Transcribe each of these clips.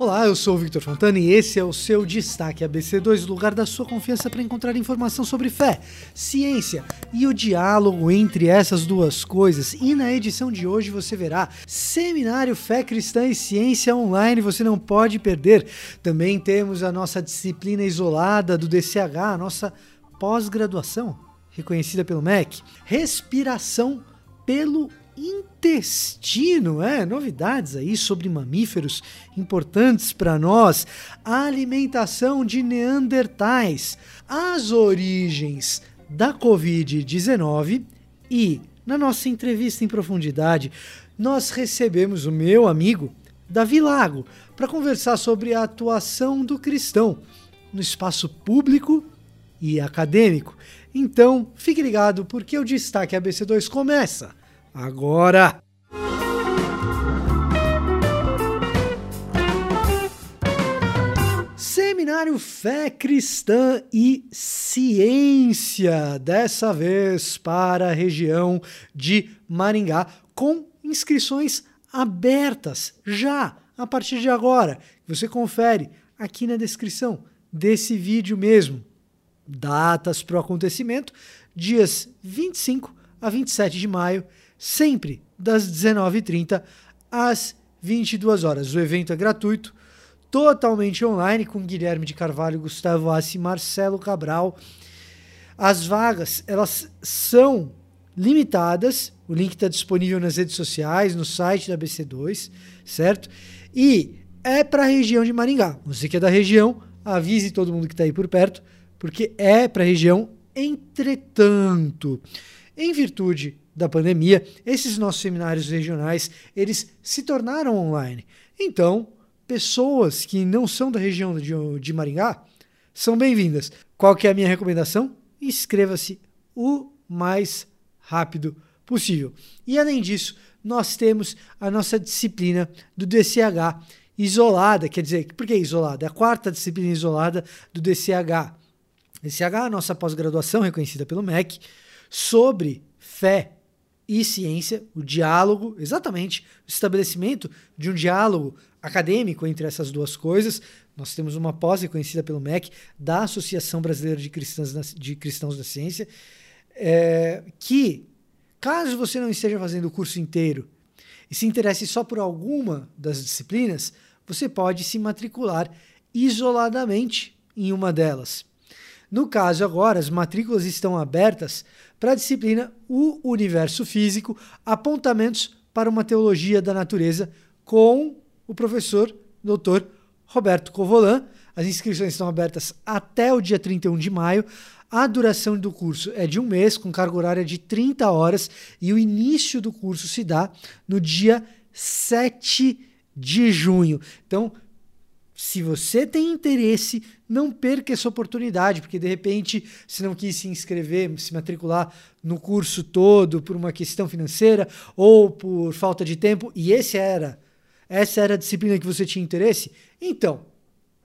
Olá, eu sou o Victor Fontana e esse é o seu Destaque ABC2, lugar da sua confiança para encontrar informação sobre fé, ciência e o diálogo entre essas duas coisas. E na edição de hoje você verá Seminário Fé Cristã e Ciência Online, você não pode perder. Também temos a nossa disciplina isolada do DCH, a nossa pós-graduação, reconhecida pelo MEC, Respiração pelo intestino, é, novidades aí sobre mamíferos importantes para nós, a alimentação de neandertais, as origens da Covid-19 e, na nossa entrevista em profundidade, nós recebemos o meu amigo Davi Lago para conversar sobre a atuação do cristão no espaço público e acadêmico. Então, fique ligado porque o destaque ABC2 começa agora! Seminário Fé Cristã e Ciência, dessa vez para a região de Maringá, com inscrições abertas já a partir de agora. Você confere aqui na descrição desse vídeo mesmo. Datas para o acontecimento: dias 25 a 27 de maio sempre das 19h30 às 22 horas. O evento é gratuito, totalmente online, com Guilherme de Carvalho, Gustavo Assi, Marcelo Cabral. As vagas, elas são limitadas. O link está disponível nas redes sociais, no site da BC2, certo? E é para a região de Maringá. Você que é da região, avise todo mundo que está aí por perto, porque é para a região. Entretanto, em virtude da pandemia, esses nossos seminários regionais, eles se tornaram online. Então, pessoas que não são da região de, de Maringá são bem-vindas. Qual que é a minha recomendação? Inscreva-se o mais rápido possível. E além disso, nós temos a nossa disciplina do DCH isolada, quer dizer, por que isolada? É a quarta disciplina isolada do DCH. DCH é a nossa pós-graduação reconhecida pelo MEC sobre fé, e ciência, o diálogo, exatamente, o estabelecimento de um diálogo acadêmico entre essas duas coisas. Nós temos uma pós reconhecida pelo MEC, da Associação Brasileira de Cristãos, de Cristãos da Ciência, é, que, caso você não esteja fazendo o curso inteiro e se interesse só por alguma das disciplinas, você pode se matricular isoladamente em uma delas. No caso agora, as matrículas estão abertas para a disciplina O Universo Físico, apontamentos para uma teologia da natureza com o professor Dr. Roberto Covolan. As inscrições estão abertas até o dia 31 de maio. A duração do curso é de um mês, com carga horária de 30 horas, e o início do curso se dá no dia 7 de junho. Então, se você tem interesse, não perca essa oportunidade, porque de repente, se não quis se inscrever, se matricular no curso todo por uma questão financeira ou por falta de tempo, e esse era, essa era a disciplina que você tinha interesse, então,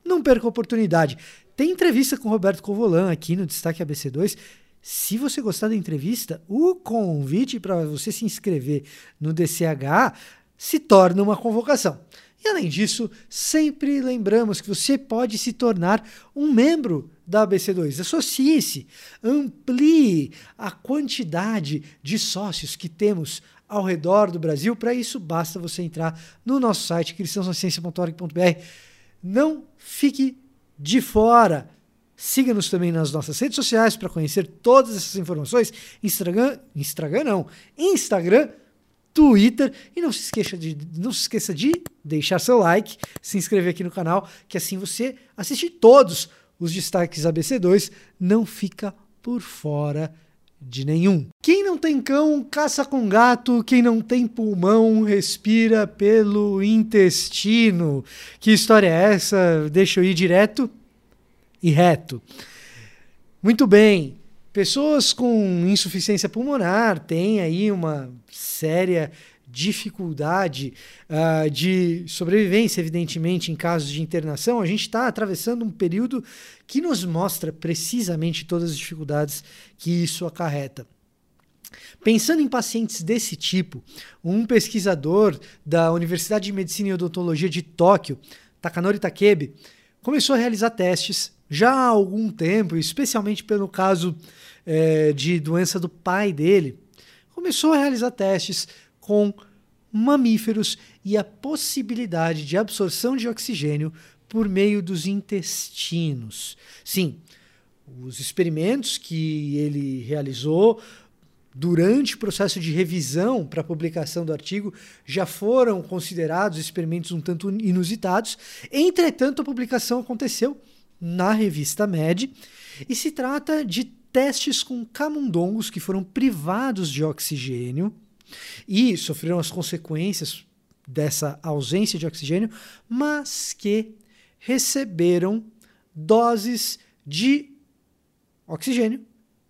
não perca a oportunidade. Tem entrevista com Roberto Covolan aqui no Destaque ABC2. Se você gostar da entrevista, o convite para você se inscrever no DCH se torna uma convocação. E além disso, sempre lembramos que você pode se tornar um membro da ABC2. Associe-se, amplie a quantidade de sócios que temos ao redor do Brasil. Para isso, basta você entrar no nosso site cristãosnaciencia.org.br. Não fique de fora. Siga-nos também nas nossas redes sociais para conhecer todas essas informações. Instagram, Instagram não, Instagram Twitter e não se esqueça de não se esqueça de deixar seu like, se inscrever aqui no canal, que assim você assiste todos os destaques ABC2, não fica por fora de nenhum. Quem não tem cão, caça com gato, quem não tem pulmão, respira pelo intestino. Que história é essa? Deixa eu ir direto e reto. Muito bem. Pessoas com insuficiência pulmonar têm aí uma séria dificuldade uh, de sobrevivência, evidentemente, em casos de internação. A gente está atravessando um período que nos mostra precisamente todas as dificuldades que isso acarreta. Pensando em pacientes desse tipo, um pesquisador da Universidade de Medicina e Odontologia de Tóquio Takanori Takebe, começou a realizar testes já há algum tempo, especialmente pelo caso é, de doença do pai dele, começou a realizar testes com mamíferos e a possibilidade de absorção de oxigênio por meio dos intestinos. Sim, os experimentos que ele realizou durante o processo de revisão para a publicação do artigo já foram considerados experimentos um tanto inusitados. Entretanto, a publicação aconteceu na revista Med e se trata de testes com camundongos que foram privados de oxigênio e sofreram as consequências dessa ausência de oxigênio, mas que receberam doses de oxigênio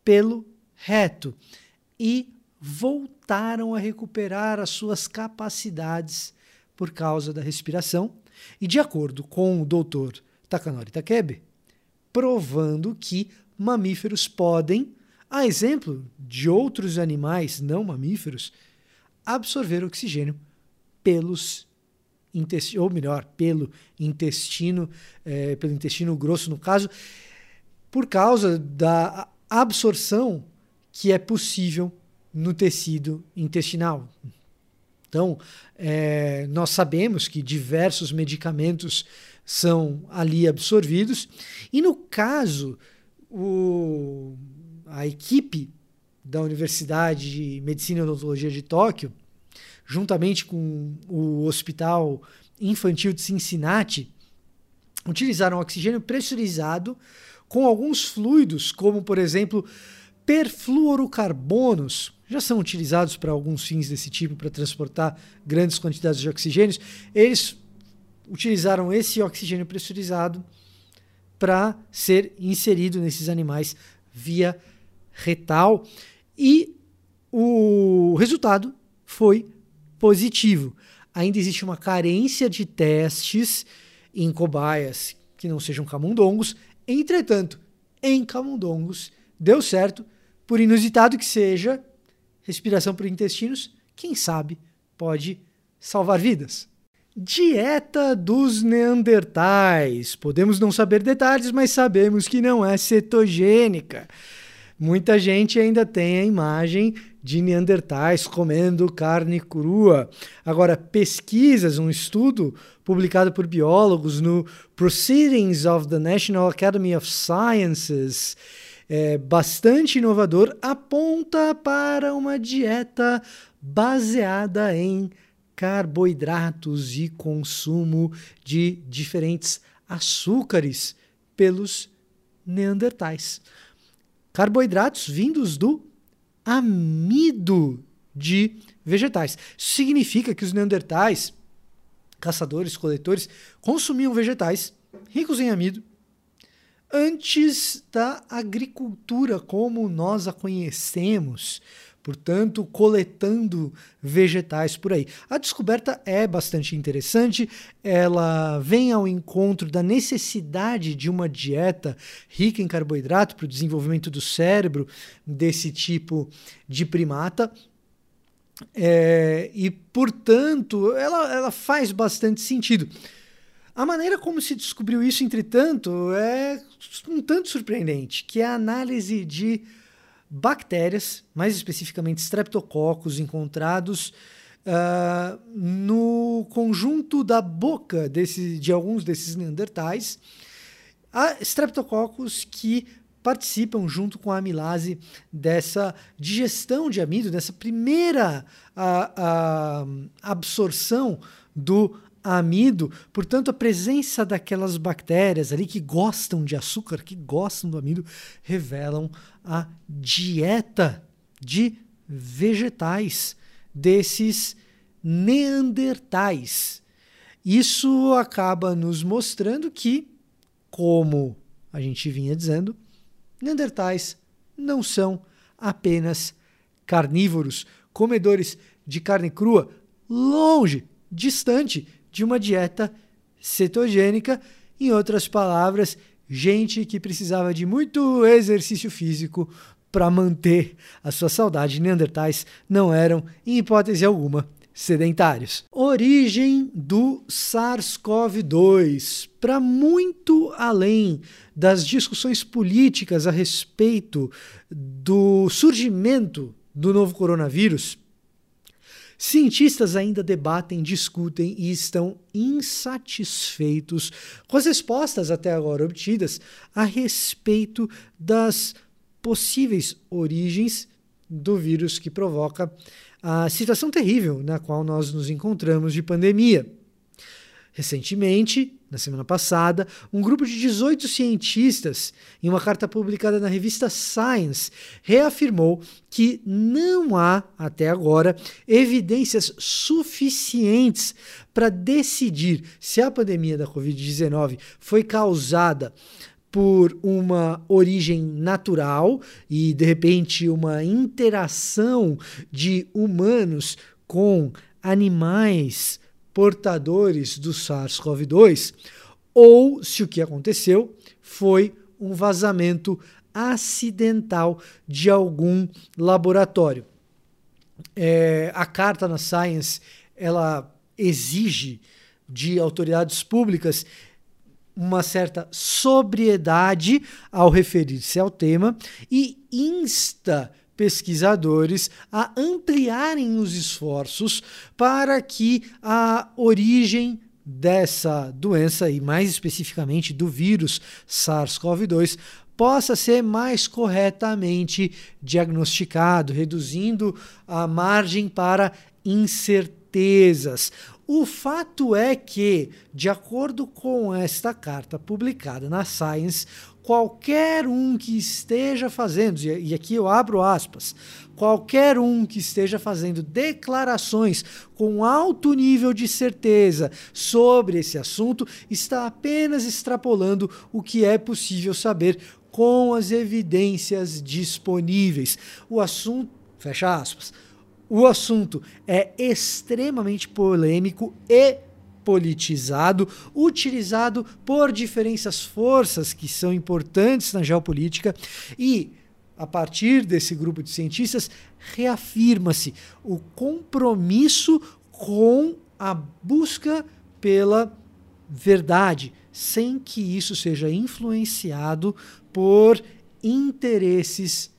pelo reto e voltaram a recuperar as suas capacidades por causa da respiração. E de acordo com o doutor Takanori Takebe, provando que mamíferos podem, a exemplo de outros animais não mamíferos, absorver oxigênio pelos ou melhor, pelo intestino, é, pelo intestino grosso no caso, por causa da absorção que é possível no tecido intestinal. Então, é, nós sabemos que diversos medicamentos são ali absorvidos, e no caso, o, a equipe da Universidade de Medicina e Odontologia de Tóquio juntamente com o Hospital Infantil de Cincinnati, utilizaram oxigênio pressurizado com alguns fluidos, como por exemplo perfluorocarbonos, já são utilizados para alguns fins desse tipo, para transportar grandes quantidades de oxigênio. Eles utilizaram esse oxigênio pressurizado para ser inserido nesses animais via retal e o resultado foi positivo. Ainda existe uma carência de testes em cobaias que não sejam camundongos. Entretanto, em camundongos deu certo, por inusitado que seja, respiração por intestinos, quem sabe pode salvar vidas. Dieta dos Neandertais. Podemos não saber detalhes, mas sabemos que não é cetogênica. Muita gente ainda tem a imagem de Neandertais comendo carne crua. Agora, pesquisas, um estudo publicado por biólogos no Proceedings of the National Academy of Sciences, é, bastante inovador, aponta para uma dieta baseada em carboidratos e consumo de diferentes açúcares pelos neandertais. Carboidratos vindos do amido de vegetais. Significa que os neandertais, caçadores, coletores, consumiam vegetais ricos em amido antes da agricultura como nós a conhecemos portanto, coletando vegetais por aí. A descoberta é bastante interessante, ela vem ao encontro da necessidade de uma dieta rica em carboidrato para o desenvolvimento do cérebro desse tipo de primata. É, e, portanto, ela, ela faz bastante sentido. A maneira como se descobriu isso, entretanto, é um tanto surpreendente, que é a análise de bactérias, mais especificamente streptococcus, encontrados uh, no conjunto da boca desse, de alguns desses neandertais, há streptococcus que participam junto com a amilase dessa digestão de amido, dessa primeira a, a absorção do amido, portanto, a presença daquelas bactérias ali que gostam de açúcar, que gostam do amido, revelam a dieta de vegetais desses neandertais. Isso acaba nos mostrando que, como a gente vinha dizendo, neandertais não são apenas carnívoros, comedores de carne crua, longe, distante de uma dieta cetogênica. Em outras palavras, gente que precisava de muito exercício físico para manter a sua saudade. Neandertais não eram, em hipótese alguma, sedentários. Origem do SARS-CoV-2. Para muito além das discussões políticas a respeito do surgimento do novo coronavírus, cientistas ainda debatem, discutem e estão insatisfeitos com as respostas até agora obtidas a respeito das possíveis origens do vírus que provoca a situação terrível na qual nós nos encontramos de pandemia. Recentemente, na semana passada, um grupo de 18 cientistas, em uma carta publicada na revista Science, reafirmou que não há, até agora, evidências suficientes para decidir se a pandemia da Covid-19 foi causada por uma origem natural e, de repente, uma interação de humanos com animais portadores do SARS-CoV-2, ou se o que aconteceu foi um vazamento acidental de algum laboratório. É, a carta na Science ela exige de autoridades públicas uma certa sobriedade ao referir-se ao tema e insta pesquisadores a ampliarem os esforços para que a origem dessa doença e mais especificamente do vírus SARS-CoV-2 possa ser mais corretamente diagnosticado, reduzindo a margem para incertezas. O fato é que, de acordo com esta carta publicada na Science, qualquer um que esteja fazendo, e aqui eu abro aspas, qualquer um que esteja fazendo declarações com alto nível de certeza sobre esse assunto está apenas extrapolando o que é possível saber com as evidências disponíveis. O assunto, fecha aspas, o assunto é extremamente polêmico e politizado, utilizado por diferentes forças que são importantes na geopolítica e a partir desse grupo de cientistas reafirma-se o compromisso com a busca pela verdade, sem que isso seja influenciado por interesses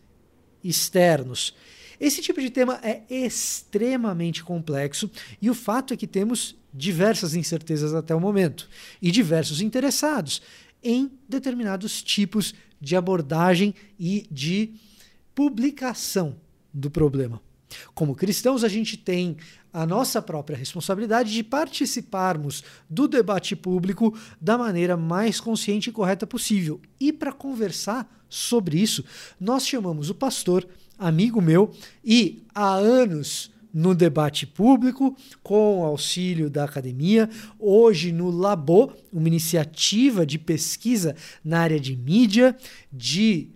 externos. Esse tipo de tema é extremamente complexo e o fato é que temos diversas incertezas até o momento e diversos interessados em determinados tipos de abordagem e de publicação do problema. Como cristãos, a gente tem a nossa própria responsabilidade de participarmos do debate público da maneira mais consciente e correta possível. E para conversar sobre isso, nós chamamos o pastor amigo meu, e há anos no debate público, com auxílio da academia, hoje no Labo, uma iniciativa de pesquisa na área de mídia, de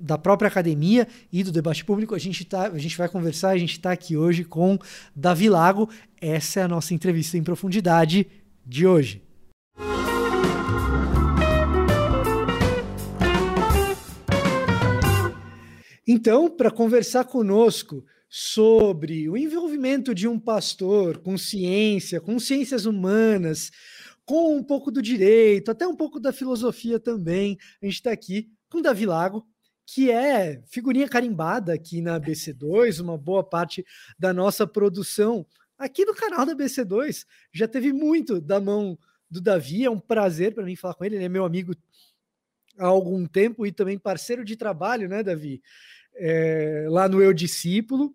da própria academia e do debate público. A gente, tá, a gente vai conversar, a gente está aqui hoje com Davi Lago. Essa é a nossa entrevista em profundidade de hoje. Então, para conversar conosco sobre o envolvimento de um pastor com ciência, com ciências humanas, com um pouco do direito, até um pouco da filosofia também, a gente está aqui com Davi Lago, que é figurinha carimbada aqui na BC2, uma boa parte da nossa produção aqui no canal da BC2. Já teve muito da mão do Davi, é um prazer para mim falar com ele, ele é meu amigo há algum tempo e também parceiro de trabalho, né, Davi? é, lá no Eu Discípulo.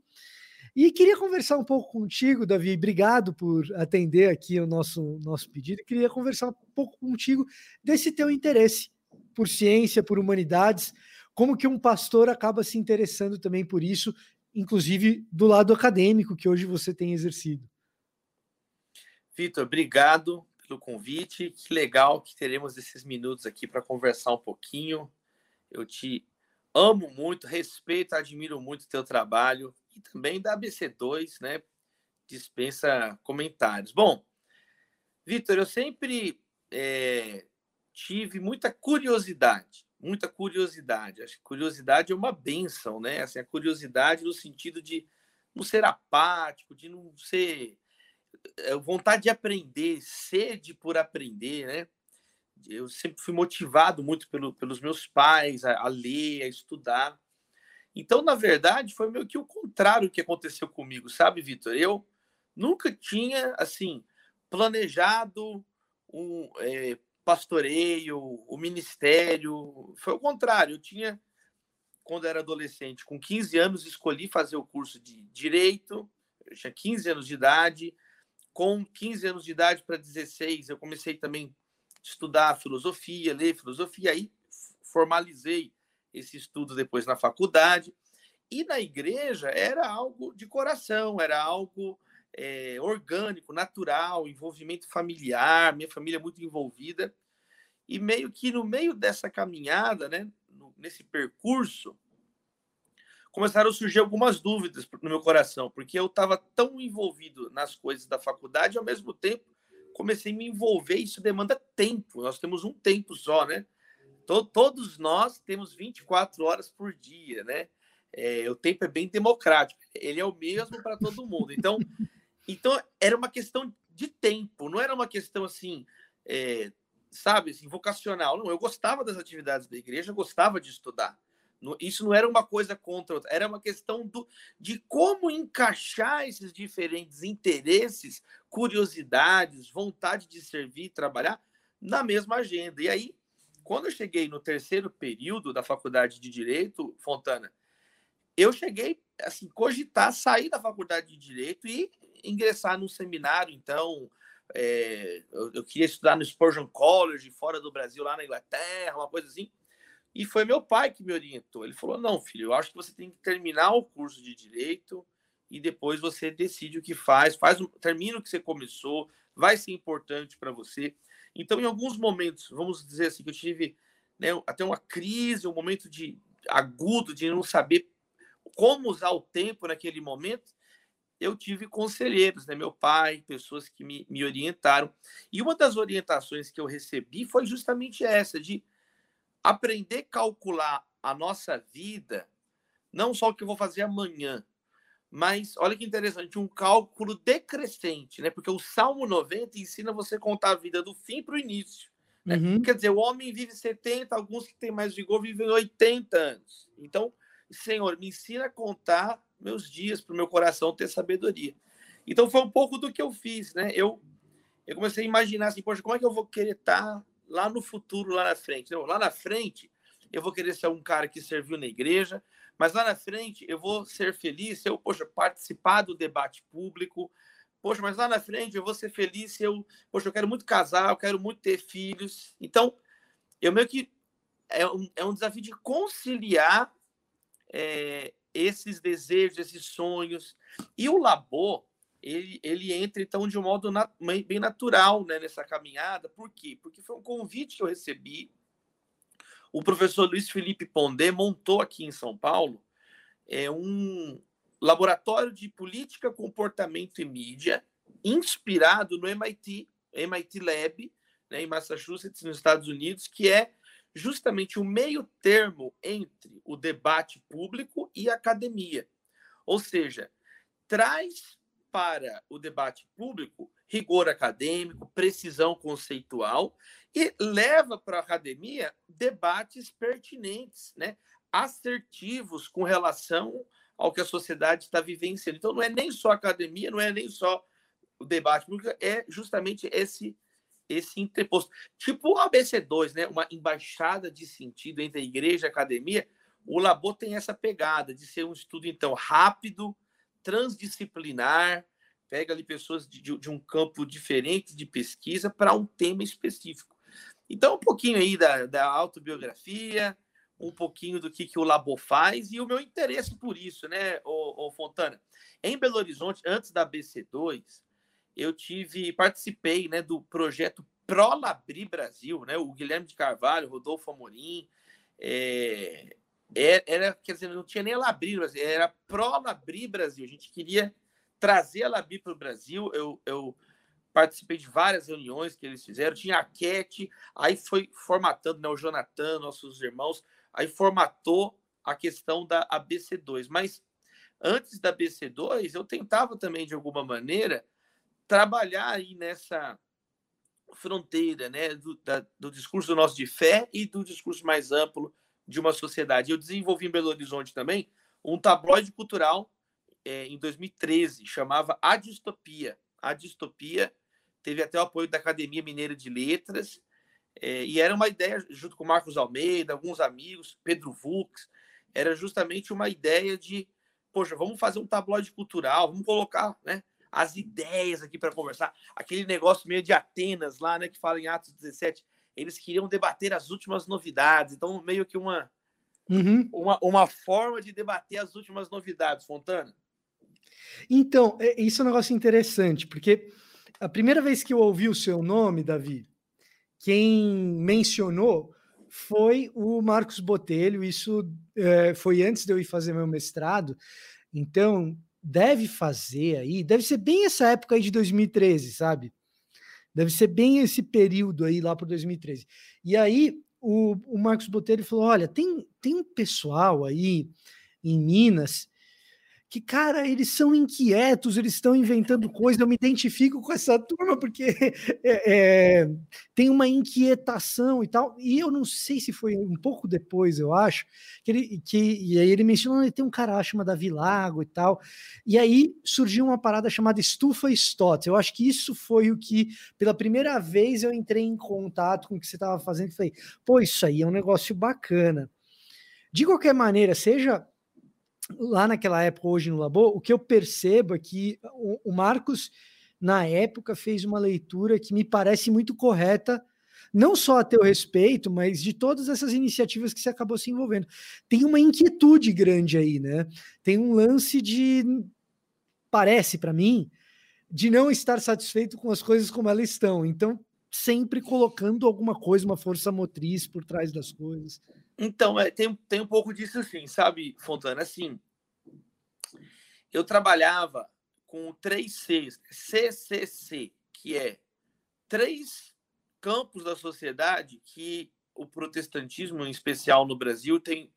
E queria conversar um pouco contigo, Davi. Obrigado por atender aqui o nosso, nosso pedido. Queria conversar um pouco contigo desse teu interesse por ciência, por humanidades, como que um pastor acaba se interessando também por isso, inclusive do lado acadêmico que hoje você tem exercido. Vitor, obrigado pelo convite. Que legal que teremos esses minutos aqui para conversar um pouquinho. Eu te amo muito, respeito, admiro muito o teu trabalho e também da ABC2, né? Dispensa comentários. Bom, Vitor, eu sempre é, tive muita curiosidade, muita curiosidade. Acho que curiosidade é uma benção, né? Assim, a curiosidade no sentido de não ser apático, de não ser é, vontade de aprender, sede por aprender, né? Eu sempre fui motivado muito pelo, pelos meus pais a, a ler, a estudar. Então, na verdade, foi meio que o contrário que aconteceu comigo, sabe, Vitor? Eu nunca tinha, assim, planejado um é, pastoreio, o um ministério. Foi o contrário. Eu tinha, quando era adolescente, com 15 anos, escolhi fazer o curso de Direito. Eu tinha 15 anos de idade. Com 15 anos de idade para 16, eu comecei também a estudar filosofia, ler filosofia. Aí formalizei esse estudo depois na faculdade. E na igreja era algo de coração, era algo é, orgânico, natural, envolvimento familiar, minha família muito envolvida. E meio que no meio dessa caminhada, né, nesse percurso, começaram a surgir algumas dúvidas no meu coração, porque eu estava tão envolvido nas coisas da faculdade, ao mesmo tempo comecei a me envolver, isso demanda tempo. Nós temos um tempo só, né? Todos nós temos 24 horas por dia, né? É, o tempo é bem democrático, ele é o mesmo para todo mundo. Então, então, era uma questão de tempo, não era uma questão assim, é, sabe, assim, vocacional. Não, eu gostava das atividades da igreja, gostava de estudar. Isso não era uma coisa contra outra, era uma questão do, de como encaixar esses diferentes interesses, curiosidades, vontade de servir, trabalhar na mesma agenda. E aí, quando eu cheguei no terceiro período da faculdade de Direito, Fontana, eu cheguei assim cogitar sair da faculdade de Direito e ingressar num seminário. Então, é, eu, eu, queria estudar no Spurgeon College, fora do Brasil, lá na Inglaterra, uma coisa assim. E foi meu pai que me orientou. Ele falou: não, filho, eu acho que você tem que terminar o curso de Direito e depois você decide o que faz, faz termina o que você começou, vai ser importante para você. Então, em alguns momentos, vamos dizer assim, que eu tive né, até uma crise, um momento de agudo de não saber como usar o tempo naquele momento, eu tive conselheiros, né, meu pai, pessoas que me, me orientaram. E uma das orientações que eu recebi foi justamente essa, de aprender a calcular a nossa vida, não só o que eu vou fazer amanhã, mas olha que interessante, um cálculo decrescente, né? Porque o Salmo 90 ensina você a contar a vida do fim para o início. Né? Uhum. Quer dizer, o homem vive 70, alguns que têm mais vigor vivem 80 anos. Então, Senhor, me ensina a contar meus dias para o meu coração ter sabedoria. Então, foi um pouco do que eu fiz, né? Eu, eu comecei a imaginar assim, poxa, como é que eu vou querer estar tá lá no futuro, lá na frente? Não, lá na frente, eu vou querer ser um cara que serviu na igreja, mas lá na frente eu vou ser feliz se eu, poxa, participar do debate público. Poxa, mas lá na frente eu vou ser feliz se eu, poxa, eu quero muito casar, eu quero muito ter filhos. Então, eu meio que é um, é um desafio de conciliar é, esses desejos, esses sonhos. E o Labor, ele, ele entra, então, de um modo bem natural né, nessa caminhada. Por quê? Porque foi um convite que eu recebi o professor Luiz Felipe Pondé montou aqui em São Paulo é, um laboratório de política, comportamento e mídia, inspirado no MIT, MIT Lab, né, em Massachusetts, nos Estados Unidos, que é justamente o meio termo entre o debate público e a academia. Ou seja, traz para o debate público rigor acadêmico, precisão conceitual e leva para a academia debates pertinentes, né? assertivos com relação ao que a sociedade está vivenciando. Então, não é nem só academia, não é nem só o debate é justamente esse esse interposto. Tipo o ABC2, né? uma embaixada de sentido entre a igreja e a academia. O Labo tem essa pegada de ser um estudo, então, rápido, transdisciplinar, pega ali pessoas de, de um campo diferente de pesquisa para um tema específico. Então, um pouquinho aí da, da autobiografia, um pouquinho do que, que o Labo faz e o meu interesse por isso, né, o, o Fontana? Em Belo Horizonte, antes da BC2, eu tive, participei, né, do projeto ProLabri Brasil, né, o Guilherme de Carvalho, Rodolfo Amorim, é, é era, quer dizer, não tinha nem Labri Brasil, era ProLabri Brasil, a gente queria trazer a Labri para o Brasil, eu, eu participei de várias reuniões que eles fizeram, tinha a Cat, aí foi formatando, né, o Jonathan, nossos irmãos, aí formatou a questão da ABC2. Mas antes da BC2, eu tentava também, de alguma maneira, trabalhar aí nessa fronteira né, do, da, do discurso nosso de fé e do discurso mais amplo de uma sociedade. Eu desenvolvi em Belo Horizonte também um tabloide cultural é, em 2013, chamava A Distopia. A Distopia teve até o apoio da Academia Mineira de Letras, é, e era uma ideia, junto com Marcos Almeida, alguns amigos, Pedro Vux, era justamente uma ideia de, poxa, vamos fazer um tabloide cultural, vamos colocar né, as ideias aqui para conversar. Aquele negócio meio de Atenas lá, né, que fala em Atos 17, eles queriam debater as últimas novidades, então meio que uma, uhum. uma, uma forma de debater as últimas novidades, Fontana. Então, é, isso é um negócio interessante, porque a primeira vez que eu ouvi o seu nome, Davi, quem mencionou foi o Marcos Botelho. Isso é, foi antes de eu ir fazer meu mestrado. Então, deve fazer aí, deve ser bem essa época aí de 2013, sabe? Deve ser bem esse período aí lá para 2013. E aí, o, o Marcos Botelho falou: olha, tem, tem um pessoal aí em Minas que, cara, eles são inquietos, eles estão inventando coisas. Eu me identifico com essa turma porque é, é, tem uma inquietação e tal. E eu não sei se foi um pouco depois, eu acho, que ele, que, e aí ele mencionou que tem um cara chamado Davi Lago e tal. E aí surgiu uma parada chamada Estufa Stott. Eu acho que isso foi o que, pela primeira vez, eu entrei em contato com o que você estava fazendo e falei, pô, isso aí é um negócio bacana. De qualquer maneira, seja lá naquela época, hoje no Labo, o que eu percebo é que o, o Marcos, na época, fez uma leitura que me parece muito correta, não só a teu respeito, mas de todas essas iniciativas que você acabou se envolvendo. Tem uma inquietude grande aí, né? Tem um lance de, parece para mim, de não estar satisfeito com as coisas como elas estão. Então, sempre colocando alguma coisa, uma força motriz por trás das coisas. Então, é, tem, tem um pouco disso assim, sabe, Fontana? Assim, eu trabalhava com três Cs, CCC, que é três campos da sociedade que o protestantismo, em especial no Brasil, tem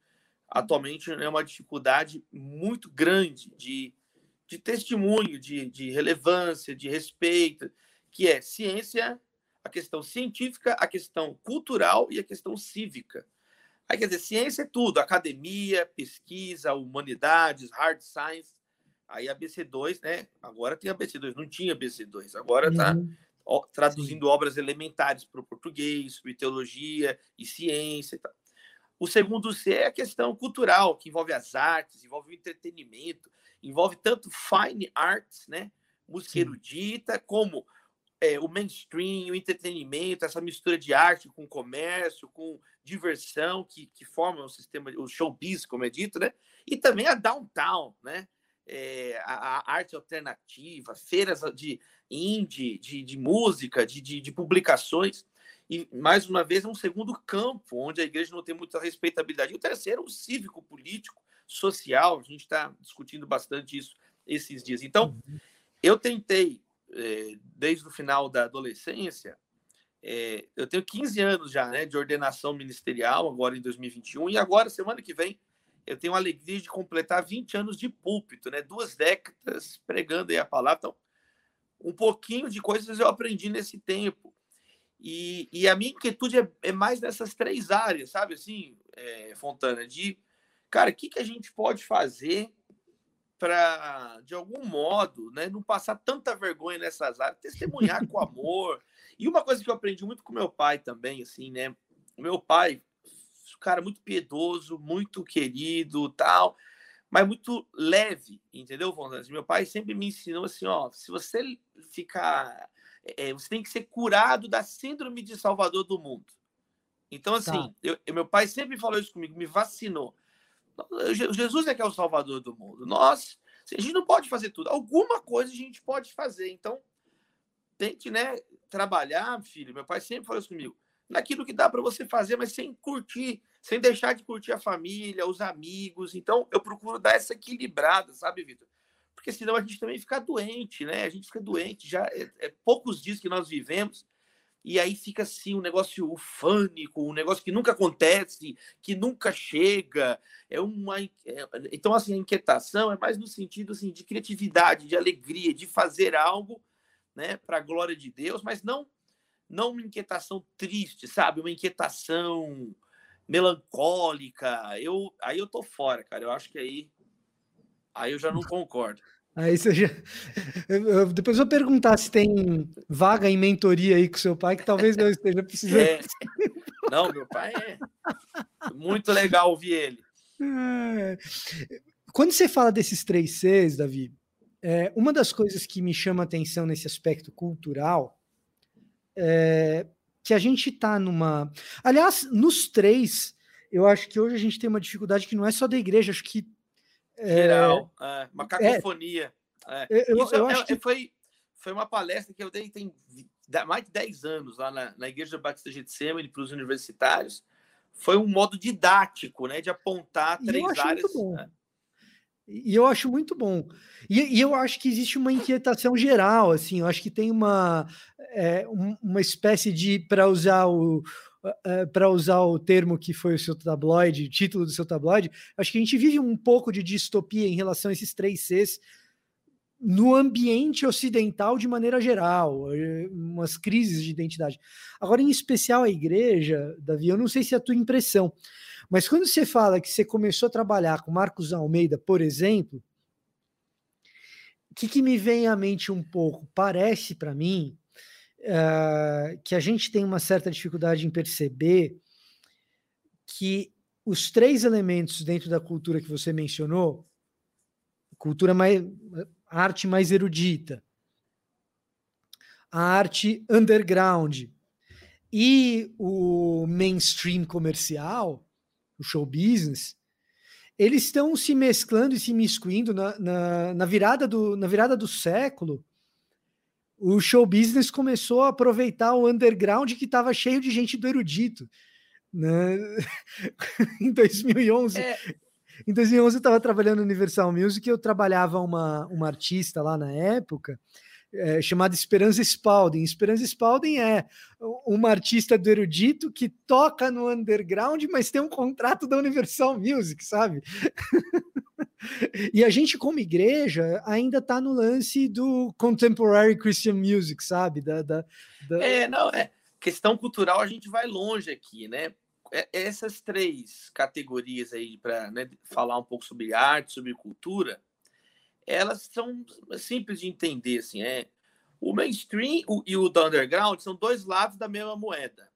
atualmente é uma dificuldade muito grande de, de testemunho, de, de relevância, de respeito, que é ciência, a questão científica, a questão cultural e a questão cívica. Aí, quer dizer, ciência é tudo, academia, pesquisa, humanidades, hard science. Aí a BC2, né? Agora tem a BC2, não tinha BC2, agora está uhum. traduzindo Sim. obras elementares para o português, sobre teologia e ciência e tal. O segundo C é a questão cultural, que envolve as artes, envolve o entretenimento, envolve tanto fine arts, né? Música erudita, como é, o mainstream, o entretenimento, essa mistura de arte com comércio, com diversão que, que forma o sistema, o showbiz, como é dito, né? E também a downtown, né? É, a, a, arte alternativa, feiras de indie, de, de música, de, de, de, publicações. E, mais uma vez, é um segundo campo, onde a igreja não tem muita respeitabilidade. E o terceiro, o cívico, político, social. A gente está discutindo bastante isso esses dias. Então, uhum. eu tentei é, desde o final da adolescência, é, eu tenho 15 anos já né, de ordenação ministerial, agora em 2021, e agora, semana que vem, eu tenho a alegria de completar 20 anos de púlpito, né, duas décadas pregando aí a palavra. Então, um pouquinho de coisas eu aprendi nesse tempo. E, e a minha inquietude é, é, mais nessas três áreas, sabe assim, é, Fontana, de, cara, o que, que a gente pode fazer para, de algum modo, né, não passar tanta vergonha nessas áreas, testemunhar com amor. E uma coisa que eu aprendi muito com meu pai também, assim, né? O meu pai, cara muito piedoso, muito querido, tal, mas muito leve, entendeu, Vondas? Meu pai sempre me ensinou assim, ó, se você ficar, é, você tem que ser curado da síndrome de Salvador do mundo. Então, assim, tá. eu, meu pai sempre falou isso comigo, me vacinou. Jesus é que é o salvador do mundo. Nós, a gente não pode fazer tudo. Alguma coisa a gente pode fazer. Então, tente, né, trabalhar, filho. Meu pai sempre falou isso comigo. Naquilo que dá para você fazer, mas sem curtir, sem deixar de curtir a família, os amigos. Então, eu procuro dar essa equilibrada, sabe, Vitor? Porque senão a gente também fica doente, né? A gente fica doente. Já é, é poucos dias que nós vivemos e aí fica assim um negócio ufânico, um negócio que nunca acontece, que nunca chega. É uma é, então assim a inquietação é mais no sentido assim de criatividade, de alegria, de fazer algo, né, para a glória de Deus, mas não não uma inquietação triste, sabe? Uma inquietação melancólica. Eu aí eu tô fora, cara. Eu acho que aí aí eu já não concordo. Aí você já... Eu, depois vou perguntar se tem vaga em mentoria aí com seu pai, que talvez eu esteja precisando. É. Não, meu pai é muito legal ouvir ele. É. Quando você fala desses três Cs, Davi, é, uma das coisas que me chama atenção nesse aspecto cultural é que a gente está numa. Aliás, nos três, eu acho que hoje a gente tem uma dificuldade que não é só da igreja, acho que Geral, é, é, uma cacofonia. É. Eu, Isso eu é, acho que... foi, foi uma palestra que eu dei tem mais de 10 anos lá na, na Igreja Batista Getsemane para os universitários. Foi um modo didático, né, de apontar três áreas. Né? E eu acho muito bom. E, e, eu acho que existe uma inquietação geral, assim, eu acho que tem uma, é, uma espécie de, para usar o, uh, para usar o termo que foi o seu tabloide, título do seu tabloide, acho que a gente vive um pouco de distopia em relação a esses três Cs no ambiente ocidental de maneira geral, eh, umas crises de identidade. Agora, em especial a igreja, Davi, eu não sei se é a tua impressão, mas quando você fala que você começou a trabalhar com Marcos Almeida, por exemplo, o que, que me vem à mente um pouco? Parece para mim uh, que a gente tem uma certa dificuldade em perceber que os três elementos dentro da cultura que você mencionou, cultura mais arte mais erudita, a arte underground e o mainstream comercial, o show business, eles estão se mesclando e se miscuindo na, na, na, virada, do, na virada do século o show business começou a aproveitar o underground que estava cheio de gente do erudito. Né? em 2011. É. Em 2011 eu estava trabalhando no Universal Music e eu trabalhava uma, uma artista lá na época é, chamada Esperança Spalding. Esperança Spalding é uma artista do erudito que toca no underground, mas tem um contrato da Universal Music, sabe? e a gente, como igreja, ainda está no lance do contemporary Christian music, sabe? Da, da, da... É, não, é. Questão cultural, a gente vai longe aqui, né? É, essas três categorias aí, para né, falar um pouco sobre arte, sobre cultura, elas são simples de entender, assim, é. O mainstream e o underground são dois lados da mesma moeda.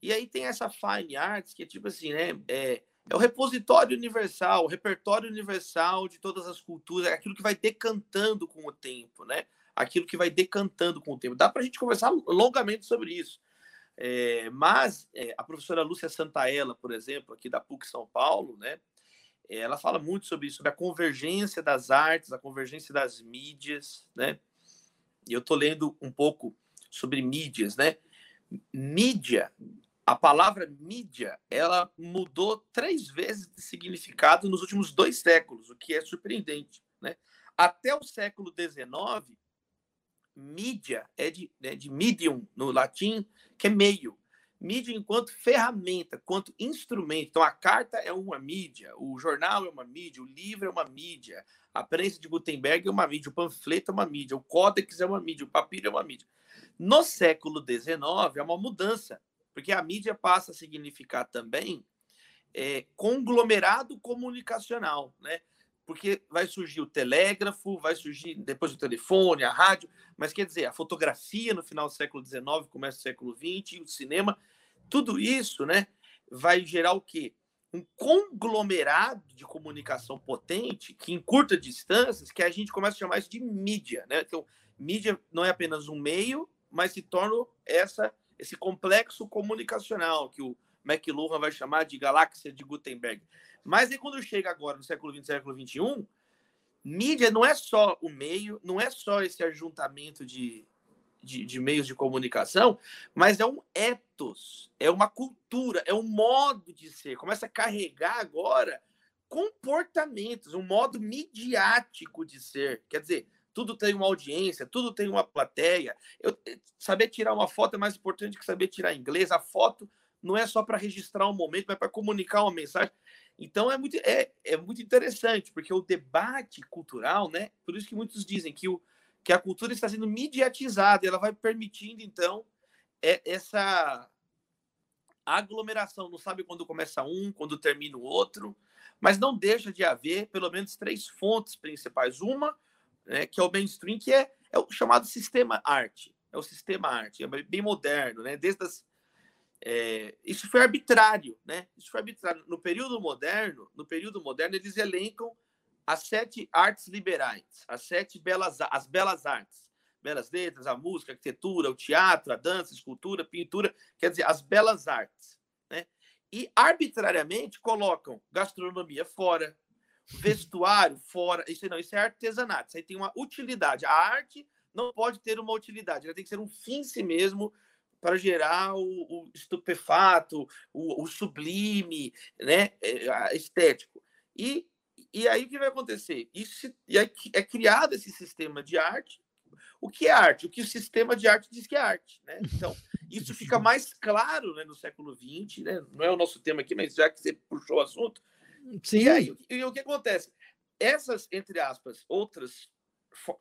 E aí tem essa fine arts que é tipo assim, né? É, é o repositório universal, o repertório universal de todas as culturas, aquilo que vai decantando com o tempo, né? Aquilo que vai decantando com o tempo. Dá para a gente conversar longamente sobre isso. É, mas é, a professora Lúcia Santaella, por exemplo, aqui da PUC São Paulo, né? Ela fala muito sobre isso, sobre a convergência das artes, a convergência das mídias, né? E eu estou lendo um pouco sobre mídias, né? Mídia a palavra mídia ela mudou três vezes de significado nos últimos dois séculos, o que é surpreendente. Né? Até o século XIX, mídia é de, é de medium no latim, que é meio. Mídia enquanto ferramenta, quanto instrumento. Então, a carta é uma mídia, o jornal é uma mídia, o livro é uma mídia, a prensa de Gutenberg é uma mídia, o panfleto é uma mídia, o códex é uma mídia, o papiro é uma mídia. No século XIX, é uma mudança porque a mídia passa a significar também é, conglomerado comunicacional, né? Porque vai surgir o telégrafo, vai surgir depois o telefone, a rádio, mas quer dizer, a fotografia no final do século XIX, começo do século XX, o cinema, tudo isso, né, vai gerar o quê? Um conglomerado de comunicação potente que encurta distâncias, que a gente começa a chamar isso de mídia, né? Então, mídia não é apenas um meio, mas se torna essa esse complexo comunicacional que o McLuhan vai chamar de galáxia de Gutenberg. Mas aí quando chega agora no século XX, século XXI, mídia não é só o meio, não é só esse ajuntamento de, de, de, meios de comunicação, mas é um ethos, é uma cultura, é um modo de ser. Começa a carregar agora comportamentos, um modo midiático de ser. Quer dizer, tudo tem uma audiência, tudo tem uma plateia. Eu, eh, saber tirar uma foto é mais importante que saber tirar inglês. A foto não é só para registrar um momento, mas para comunicar uma mensagem. Então é muito, é, é muito interessante, porque o debate cultural, né? Por isso que muitos dizem que, o, que a cultura está sendo mediatizada, ela vai permitindo, então, é, essa aglomeração. Não sabe quando começa um, quando termina o outro, mas não deixa de haver pelo menos três fontes principais. Uma, né, que é o mainstream, que é, é o chamado sistema arte. É o sistema arte, é bem moderno, né? Desde as é, isso foi arbitrário, né? Isso foi arbitrário. No período moderno, no período moderno, eles elencam as sete artes liberais, as sete belas, as belas artes, belas letras, a música, a arquitetura, o teatro, a dança, a escultura, a pintura, quer dizer, as belas artes, né? E arbitrariamente colocam gastronomia fora, vestuário fora, isso não, isso é artesanato, isso aí tem uma utilidade. A arte não pode ter uma utilidade, ela tem que ser um fim em si mesmo, para gerar o, o estupefato, o, o, sublime, né, é, estético. E, e aí o que vai acontecer? Isso, e aí é criado esse sistema de arte. O que é arte? O que o sistema de arte diz que é arte. Né? Então, isso fica mais claro né, no século XX, né? não é o nosso tema aqui, mas já que você puxou o assunto. Sim. E aí, e o que acontece? Essas, entre aspas, outras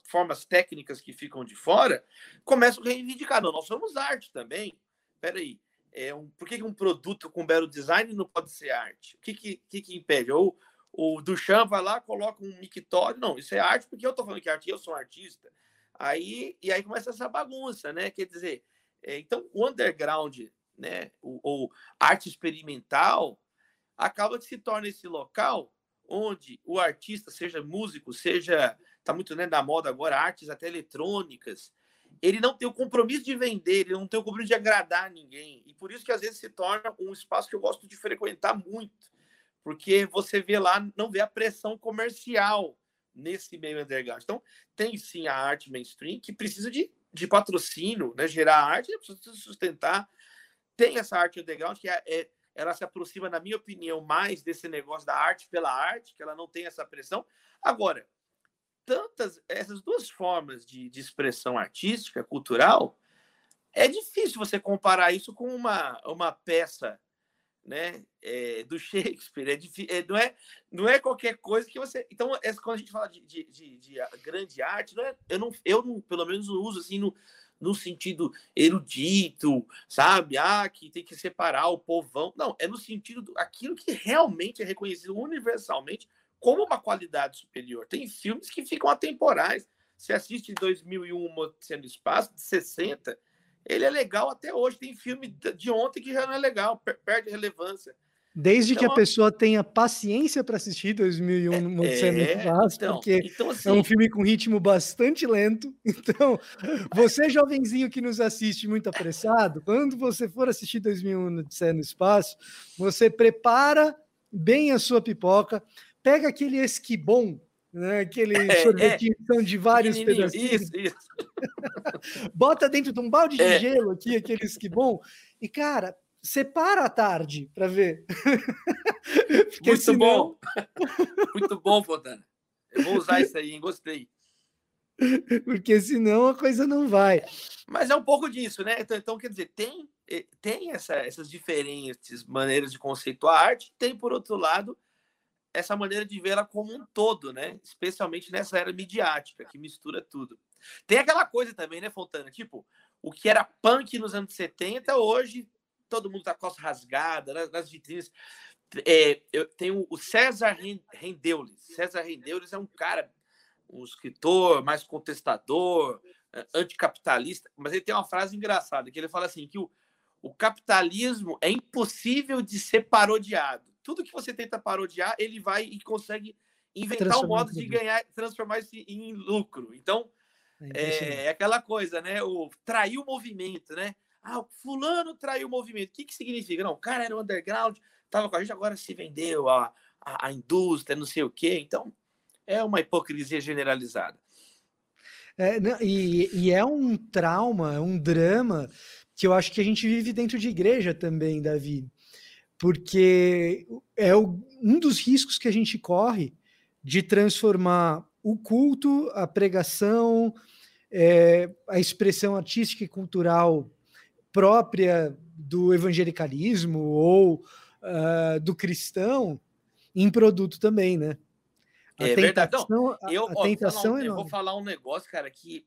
formas técnicas que ficam de fora, começam a reivindicar. Não, nós somos arte também. Peraí, é um, por que um produto com belo design não pode ser arte? O que, que, que, que impede? Ou o Duchamp vai lá, coloca um mictório. Não, isso é arte porque eu estou falando que é arte, eu sou um artista. Aí, e aí começa essa bagunça, né? Quer dizer, é, então o underground, né, ou, ou arte experimental, acaba que se torna esse local onde o artista, seja músico, seja está muito né, na moda agora, artes até eletrônicas. Ele não tem o compromisso de vender, ele não tem o compromisso de agradar ninguém. E por isso que às vezes se torna um espaço que eu gosto de frequentar muito. Porque você vê lá, não vê a pressão comercial nesse meio underground. Então, tem sim a arte mainstream que precisa de, de patrocínio, né? gerar arte, precisa sustentar. Tem essa arte underground que é, é, ela se aproxima, na minha opinião, mais desse negócio da arte pela arte, que ela não tem essa pressão. Agora, tantas, essas duas formas de, de expressão artística, cultural, é difícil você comparar isso com uma, uma peça né, é, do Shakespeare. É, difícil, é, não, é, não é qualquer coisa que você. Então, é, quando a gente fala de, de, de, de grande arte, não é, eu, não, eu não, pelo menos, não uso assim no, no sentido erudito, sabe? Ah, que tem que separar o povão. Não, é no sentido do, aquilo que realmente é reconhecido universalmente como uma qualidade superior. Tem filmes que ficam atemporais. Você assiste 2001 Odisseia no Espaço, de 60, ele é legal até hoje. Tem filme de ontem que já não é legal, perde relevância. Desde então, que a pessoa tenha paciência para assistir 2001 é, Odisseia no Espaço, então, porque então, assim, é um filme com ritmo bastante lento. Então, você jovenzinho que nos assiste muito apressado, quando você for assistir 2001 Odisseia no Espaço, você prepara bem a sua pipoca, pega aquele esquibom, né? Aquele é, sorvetinho é. de vários pedacinhos. Isso, isso. Bota dentro de um balde de é. gelo aqui, aquele esquibom, e, cara, separa à tarde para ver. Muito senão... bom. Muito bom, Fontana. Eu vou usar isso aí, hein? gostei. Porque senão a coisa não vai. Mas é um pouco disso, né? Então, então quer dizer, tem, eh, tem essa, essas diferentes maneiras de conceituar a arte, tem, por outro lado, essa maneira de ver ela como um todo, né? Especialmente nessa era midiática, que mistura tudo. Tem aquela coisa também, né, Fontana? Tipo, o que era punk nos anos 70, hoje todo mundo tá com a calça rasgada, nas, nas vitrines. É, eu tenho o César Rendeules. César Rendeules é um cara, um escritor mais contestador, é, anticapitalista, mas ele tem uma frase engraçada, que ele fala assim, que o, o capitalismo é impossível de ser parodiado tudo que você tenta parodiar, ele vai e consegue inventar um modo de ganhar, transformar isso em lucro. Então, é, é, aquela coisa, né? O trair o movimento, né? Ah, o fulano traiu o movimento. O que, que significa? Não, o cara era underground, estava com a gente, agora se vendeu a, a, a indústria, não sei o quê. Então, é uma hipocrisia generalizada. É, não, e, e, é um trauma, é um drama que eu acho que a gente vive dentro de igreja também, Davi porque é o, um dos riscos que a gente corre de transformar o culto, a pregação, é, a expressão artística e cultural própria do evangelicalismo ou uh, do cristão em produto também, né? A é tentação, verdade. Não, eu, a, ó, tentação um, é eu vou falar um negócio, cara, que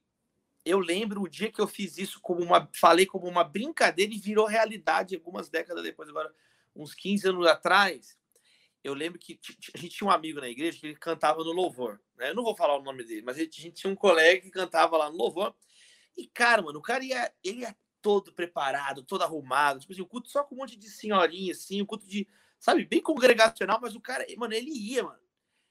eu lembro o dia que eu fiz isso como uma. Falei como uma brincadeira e virou realidade algumas décadas depois, agora, uns 15 anos atrás. Eu lembro que a gente tinha um amigo na igreja que ele cantava no louvor. Né? Eu não vou falar o nome dele, mas a gente tinha um colega que cantava lá no louvor. E, cara, mano, o cara ia, ele ia todo preparado, todo arrumado. Tipo assim, o culto só com um monte de senhorinha, assim, o culto de, sabe, bem congregacional, mas o cara, mano, ele ia, mano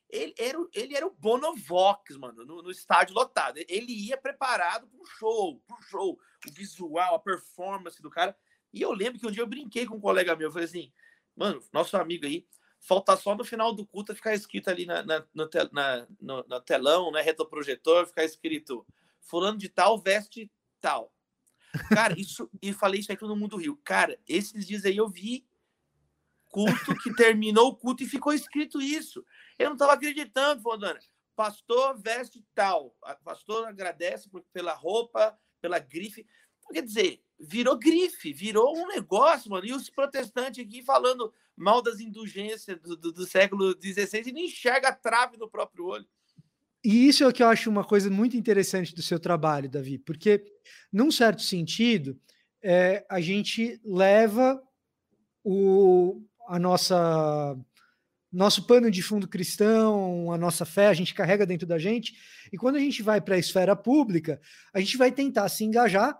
ele era, ele era o Bonovox, mano, no, no estádio lotado. Ele ia preparado para o show, para o show, o visual, a performance do cara. E eu lembro que um dia eu brinquei com um colega meu, eu falei assim, mano, nosso amigo aí, falta só no final do culto ficar escrito ali na, na, no, na, no, no telão, né, retroprojetor, ficar escrito fulano de tal veste tal. Cara, isso, e falei isso aqui no mundo Rio. Cara, esses dias aí eu vi culto que terminou o culto e ficou escrito isso. Eu não estava acreditando, Fondana. Pastor veste tal. Pastor agradece pela roupa, pela grife. Então, quer dizer, virou grife, virou um negócio, mano. E os protestantes aqui falando mal das indulgências do, do, do século XVI e nem enxerga a trave no próprio olho. E isso é o que eu acho uma coisa muito interessante do seu trabalho, Davi, porque, num certo sentido, é, a gente leva o, a nossa nosso pano de fundo cristão, a nossa fé, a gente carrega dentro da gente. E quando a gente vai para a esfera pública, a gente vai tentar se engajar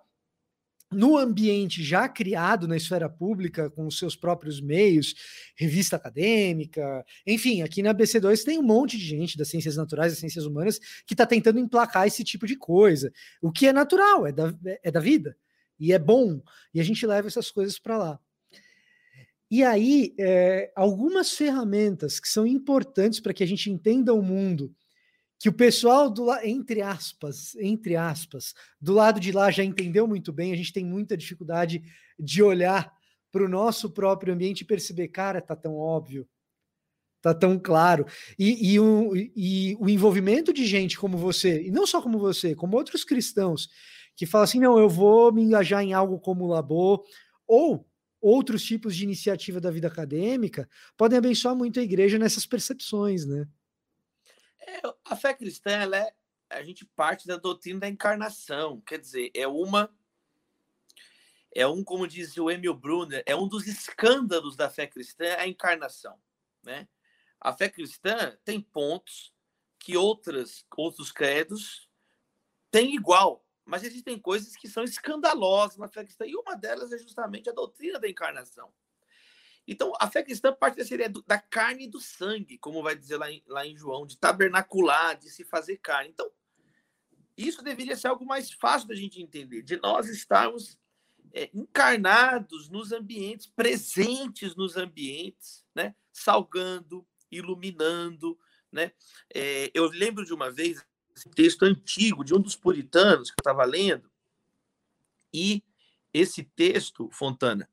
no ambiente já criado na esfera pública, com os seus próprios meios, revista acadêmica, enfim, aqui na BC2 tem um monte de gente das ciências naturais, das ciências humanas, que está tentando emplacar esse tipo de coisa, o que é natural, é da, é da vida, e é bom, e a gente leva essas coisas para lá. E aí, é, algumas ferramentas que são importantes para que a gente entenda o mundo, que o pessoal do entre aspas, entre aspas, do lado de lá já entendeu muito bem, a gente tem muita dificuldade de olhar para o nosso próprio ambiente e perceber, cara, tá tão óbvio, tá tão claro. E, e, o, e o envolvimento de gente como você, e não só como você, como outros cristãos, que falam assim: não, eu vou me engajar em algo como o Labor, ou outros tipos de iniciativa da vida acadêmica podem abençoar muito a igreja nessas percepções, né? É, a fé cristã, ela é, a gente parte da doutrina da encarnação, quer dizer, é uma é um, como diz o Emil Brunner, é um dos escândalos da fé cristã a encarnação, né? A fé cristã tem pontos que outras outros credos têm igual, mas existem coisas que são escandalosas na fé cristã, e uma delas é justamente a doutrina da encarnação. Então, a fé cristã parte dessa ideia da carne e do sangue, como vai dizer lá em, lá em João, de tabernacular, de se fazer carne. Então, isso deveria ser algo mais fácil da gente entender, de nós estarmos é, encarnados nos ambientes, presentes nos ambientes, né? salgando, iluminando. Né? É, eu lembro de uma vez, texto antigo de um dos puritanos que eu estava lendo. E esse texto, Fontana,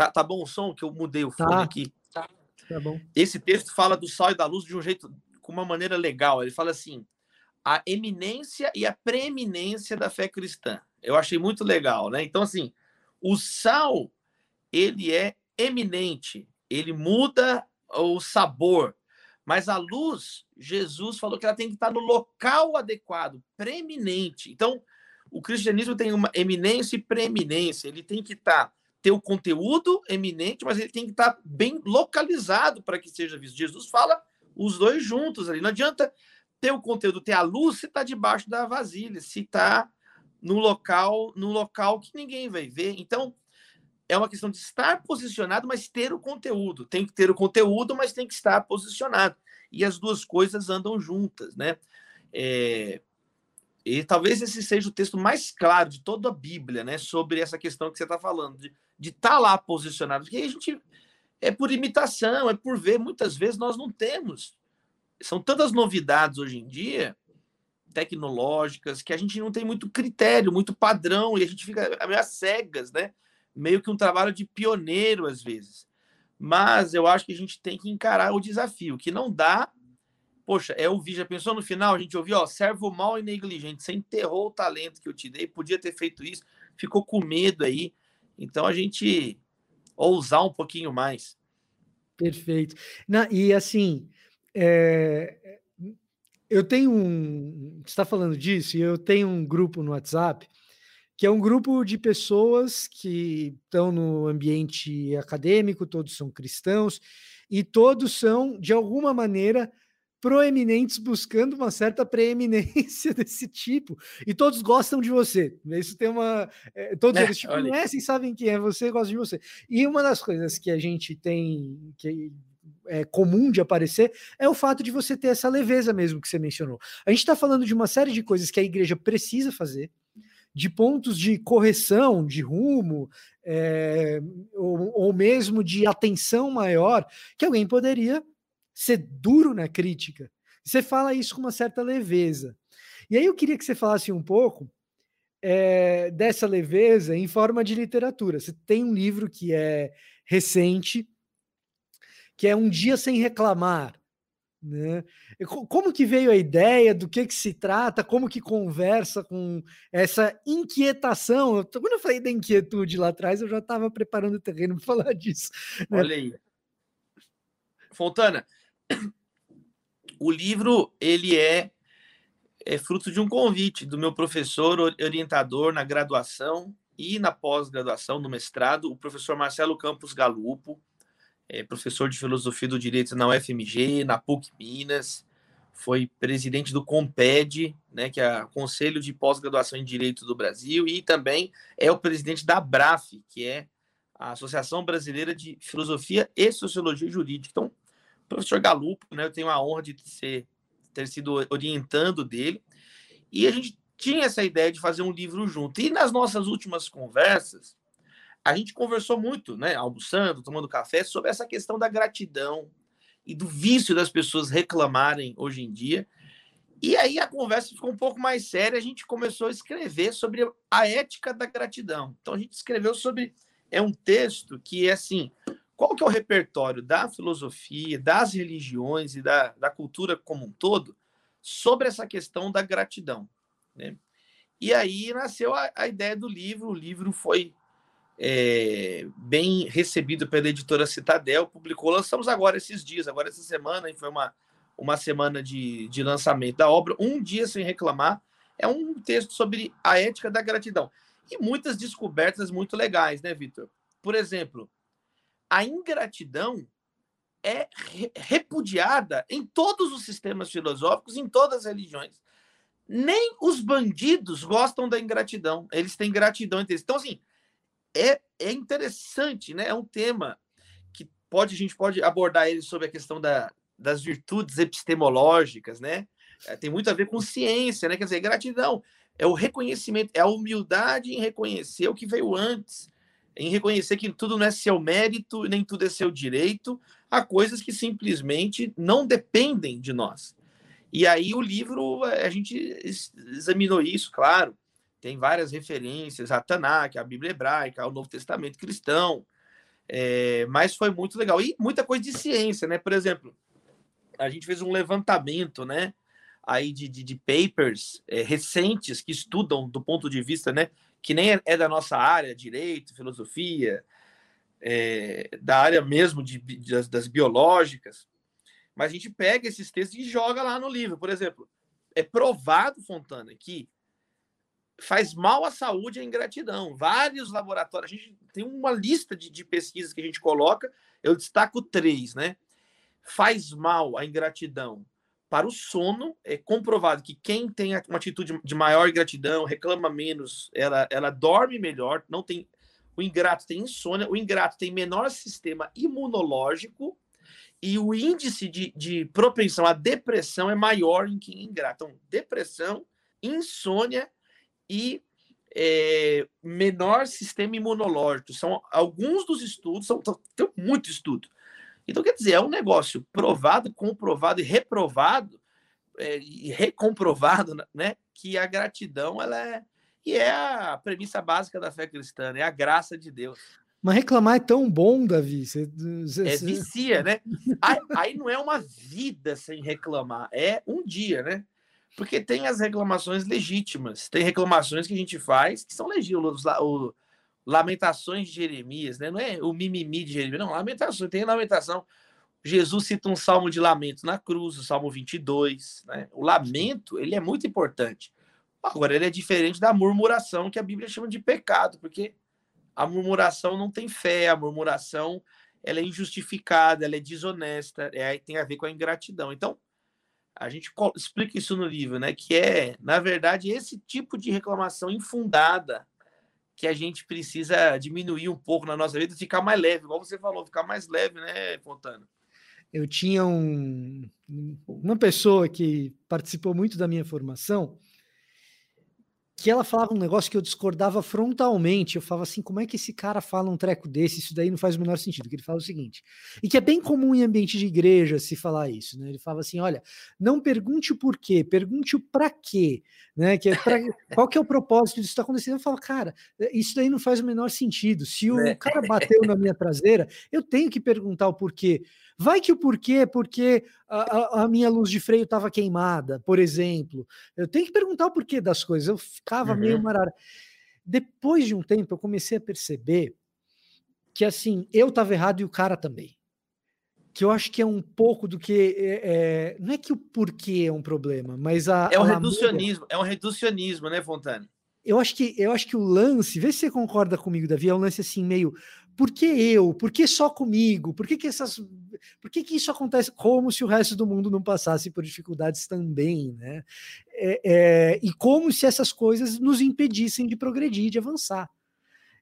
tá, tá bom o som que eu mudei o fone tá. aqui? Tá. tá bom. Esse texto fala do sal e da luz de um jeito, com uma maneira legal. Ele fala assim: a eminência e a preeminência da fé cristã. Eu achei muito legal, né? Então, assim, o sal, ele é eminente, ele muda o sabor, mas a luz, Jesus falou que ela tem que estar no local adequado, preeminente. Então, o cristianismo tem uma eminência e preeminência. Ele tem que estar ter o conteúdo eminente, mas ele tem que estar bem localizado para que seja visto. Jesus fala os dois juntos ali. Não adianta ter o conteúdo, ter a luz se está debaixo da vasilha, se está no local, no local que ninguém vai ver. Então, é uma questão de estar posicionado, mas ter o conteúdo. Tem que ter o conteúdo, mas tem que estar posicionado. E as duas coisas andam juntas, né? É... E talvez esse seja o texto mais claro de toda a Bíblia, né? Sobre essa questão que você está falando, de estar tá lá posicionado. Porque a gente é por imitação, é por ver. Muitas vezes nós não temos. São tantas novidades hoje em dia, tecnológicas, que a gente não tem muito critério, muito padrão, e a gente fica meio cegas, né? meio que um trabalho de pioneiro às vezes. Mas eu acho que a gente tem que encarar o desafio, que não dá Poxa, é ouvir, já pensou no final? A gente ouviu, ó, servo mal e negligente, você enterrou o talento que eu te dei, podia ter feito isso, ficou com medo aí. Então a gente ousar um pouquinho mais. Perfeito. Na, e assim, é, eu tenho um. Você está falando disso, e eu tenho um grupo no WhatsApp que é um grupo de pessoas que estão no ambiente acadêmico, todos são cristãos, e todos são, de alguma maneira, proeminentes buscando uma certa preeminência desse tipo. E todos gostam de você. Isso tem uma. É, todos é, eles te conhecem, sabem quem é você, gostam de você. E uma das coisas que a gente tem. que é comum de aparecer é o fato de você ter essa leveza mesmo que você mencionou. A gente está falando de uma série de coisas que a igreja precisa fazer, de pontos de correção, de rumo, é, ou, ou mesmo de atenção maior, que alguém poderia ser duro na crítica. Você fala isso com uma certa leveza. E aí eu queria que você falasse um pouco é, dessa leveza em forma de literatura. Você tem um livro que é recente, que é Um Dia Sem Reclamar. Né? Como que veio a ideia, do que, que se trata, como que conversa com essa inquietação? Quando eu falei da inquietude lá atrás, eu já estava preparando o terreno para falar disso. Né? Olha aí. Fontana, o livro ele é, é fruto de um convite do meu professor orientador na graduação e na pós-graduação, no mestrado, o professor Marcelo Campos Galupo, é professor de filosofia do direito na UFMG, na PUC Minas, foi presidente do COMPED, né, que é o Conselho de Pós-Graduação em Direito do Brasil, e também é o presidente da BRAF, que é a Associação Brasileira de Filosofia e Sociologia Jurídica. Então, professor Galupo, né, eu tenho a honra de ser, ter sido orientando dele, e a gente tinha essa ideia de fazer um livro junto. E nas nossas últimas conversas, a gente conversou muito, né, almoçando, tomando café, sobre essa questão da gratidão e do vício das pessoas reclamarem hoje em dia. E aí a conversa ficou um pouco mais séria, a gente começou a escrever sobre a ética da gratidão. Então a gente escreveu sobre é um texto que é assim, qual que é o repertório da filosofia, das religiões e da, da cultura como um todo sobre essa questão da gratidão, né? E aí nasceu a, a ideia do livro. O livro foi é, bem recebido pela editora Citadel, publicou, lançamos agora esses dias, agora essa semana, foi uma, uma semana de, de lançamento da obra, Um Dia Sem Reclamar, é um texto sobre a ética da gratidão. E muitas descobertas muito legais, né, Vitor? Por exemplo, a ingratidão é repudiada em todos os sistemas filosóficos, em todas as religiões. Nem os bandidos gostam da ingratidão. Eles têm gratidão entre eles. Então, assim, é, é interessante, né? É um tema que pode a gente pode abordar ele sobre a questão da, das virtudes epistemológicas, né? É, tem muito a ver com ciência, né? Quer dizer, gratidão é o reconhecimento, é a humildade em reconhecer o que veio antes, em reconhecer que tudo não é seu mérito, nem tudo é seu direito, há coisas que simplesmente não dependem de nós. E aí o livro, a gente examinou isso, claro, tem várias referências a Tanakh, a Bíblia hebraica, ao Novo Testamento cristão, é, mas foi muito legal. E muita coisa de ciência, né? Por exemplo, a gente fez um levantamento, né? Aí de, de, de papers é, recentes que estudam do ponto de vista, né? Que nem é, é da nossa área, direito, filosofia, é, da área mesmo de, de das, das biológicas. Mas a gente pega esses textos e joga lá no livro. Por exemplo, é provado, Fontana, que faz mal à saúde a ingratidão. Vários laboratórios, a gente tem uma lista de, de pesquisas que a gente coloca, eu destaco três, né? Faz mal a ingratidão para o sono, é comprovado que quem tem uma atitude de maior ingratidão, reclama menos, ela, ela dorme melhor, não tem. O ingrato tem insônia, o ingrato tem menor sistema imunológico e o índice de, de propensão à depressão é maior em quem é ingrato. Então, depressão, insônia e é, menor sistema imunológico. São alguns dos estudos, são, tem muito estudo. Então, quer dizer, é um negócio provado, comprovado e reprovado, é, e recomprovado, né? Que a gratidão, ela é. E é a premissa básica da fé cristã, é a graça de Deus. Mas reclamar é tão bom, Davi. Você, você, é vicia, né? aí, aí não é uma vida sem reclamar, é um dia, né? Porque tem as reclamações legítimas, tem reclamações que a gente faz que são legítimas. O, Lamentações de Jeremias, né? Não é o mimimi de Jeremias, não. Lamentações, tem lamentação. Jesus cita um salmo de lamento na cruz, o salmo 22, né? O lamento, ele é muito importante. Agora, ele é diferente da murmuração, que a Bíblia chama de pecado, porque a murmuração não tem fé, a murmuração ela é injustificada, ela é desonesta, é, tem a ver com a ingratidão. Então, a gente explica isso no livro, né? Que é, na verdade, esse tipo de reclamação infundada que a gente precisa diminuir um pouco na nossa vida ficar mais leve, igual você falou, ficar mais leve, né, Fontana? Eu tinha um, uma pessoa que participou muito da minha formação, que ela falava um negócio que eu discordava frontalmente. Eu falava assim: como é que esse cara fala um treco desse? Isso daí não faz o menor sentido. Que ele fala o seguinte, e que é bem comum em ambiente de igreja se falar isso, né? Ele fala assim: olha, não pergunte o porquê, pergunte o para quê, né? Que é pra, qual que é o propósito disso está acontecendo? Eu falo, cara, isso daí não faz o menor sentido. Se o é. cara bateu na minha traseira, eu tenho que perguntar o porquê. Vai que o porquê é porque a, a, a minha luz de freio estava queimada, por exemplo. Eu tenho que perguntar o porquê das coisas. Eu ficava uhum. meio marara. Depois de um tempo, eu comecei a perceber que assim, eu estava errado e o cara também. Que eu acho que é um pouco do que. É, é, não é que o porquê é um problema, mas a. É um reducionismo, é um reducionismo, né, Fontana? Eu acho que eu acho que o lance, vê se você concorda comigo, Davi, é um lance assim meio por que eu? Por que só comigo? Por que, que essas. Por que, que isso acontece como se o resto do mundo não passasse por dificuldades também, né? É, é, e como se essas coisas nos impedissem de progredir, de avançar.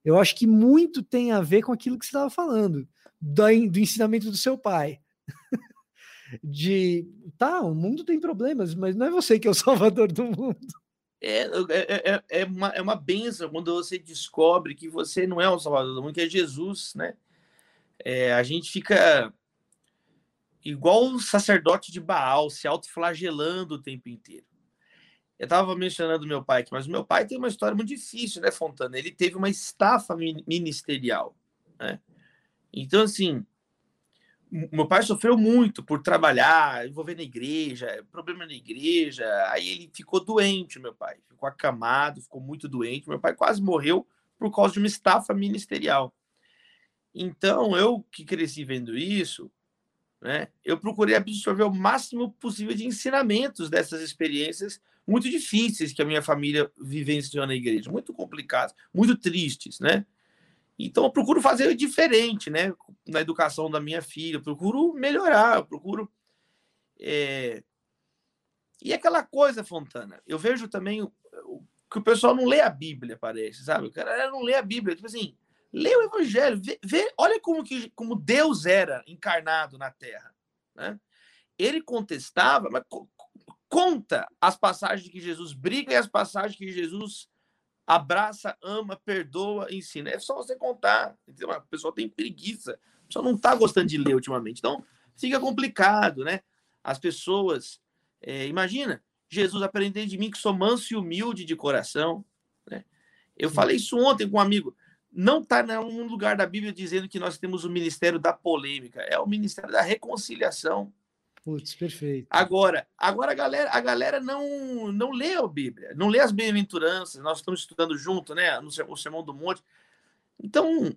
Eu acho que muito tem a ver com aquilo que você estava falando, do, do ensinamento do seu pai. de tá, o mundo tem problemas, mas não é você que é o salvador do mundo. É, é, é, é, uma, é uma benção quando você descobre que você não é o Salvador do mundo, que é Jesus, né? É, a gente fica igual o sacerdote de Baal, se autoflagelando o tempo inteiro. Eu estava mencionando meu pai aqui, mas meu pai tem uma história muito difícil, né, Fontana? Ele teve uma estafa ministerial, né? Então, assim, meu pai sofreu muito por trabalhar, envolvendo a igreja, problema na igreja. Aí ele ficou doente, meu pai. Ficou acamado, ficou muito doente. Meu pai quase morreu por causa de uma estafa ministerial. Então, eu que cresci vendo isso, né, eu procurei absorver o máximo possível de ensinamentos dessas experiências muito difíceis que a minha família vivenciou na igreja, muito complicadas, muito tristes, né? Então eu procuro fazer diferente, né? Na educação da minha filha, eu procuro melhorar, eu procuro. É... E aquela coisa, Fontana, eu vejo também que o pessoal não lê a Bíblia, parece, sabe? O cara não lê a Bíblia, tipo assim, lê o Evangelho, vê, vê, olha como, que, como Deus era encarnado na Terra, né? Ele contestava, mas conta as passagens que Jesus briga e as passagens que Jesus abraça, ama, perdoa, ensina. É só você contar. A pessoa tem preguiça, a pessoa não está gostando de ler ultimamente. Então, fica complicado, né? As pessoas. É, imagina, Jesus aprendeu de mim que sou manso e humilde de coração. Né? Eu falei isso ontem com um amigo. Não está em nenhum lugar da Bíblia dizendo que nós temos o ministério da polêmica, é o ministério da reconciliação. Putz, perfeito. Agora, agora a galera, a galera não, não lê a Bíblia, não lê as bem-aventuranças. Nós estamos estudando junto, né? No Sermão do Monte. Então,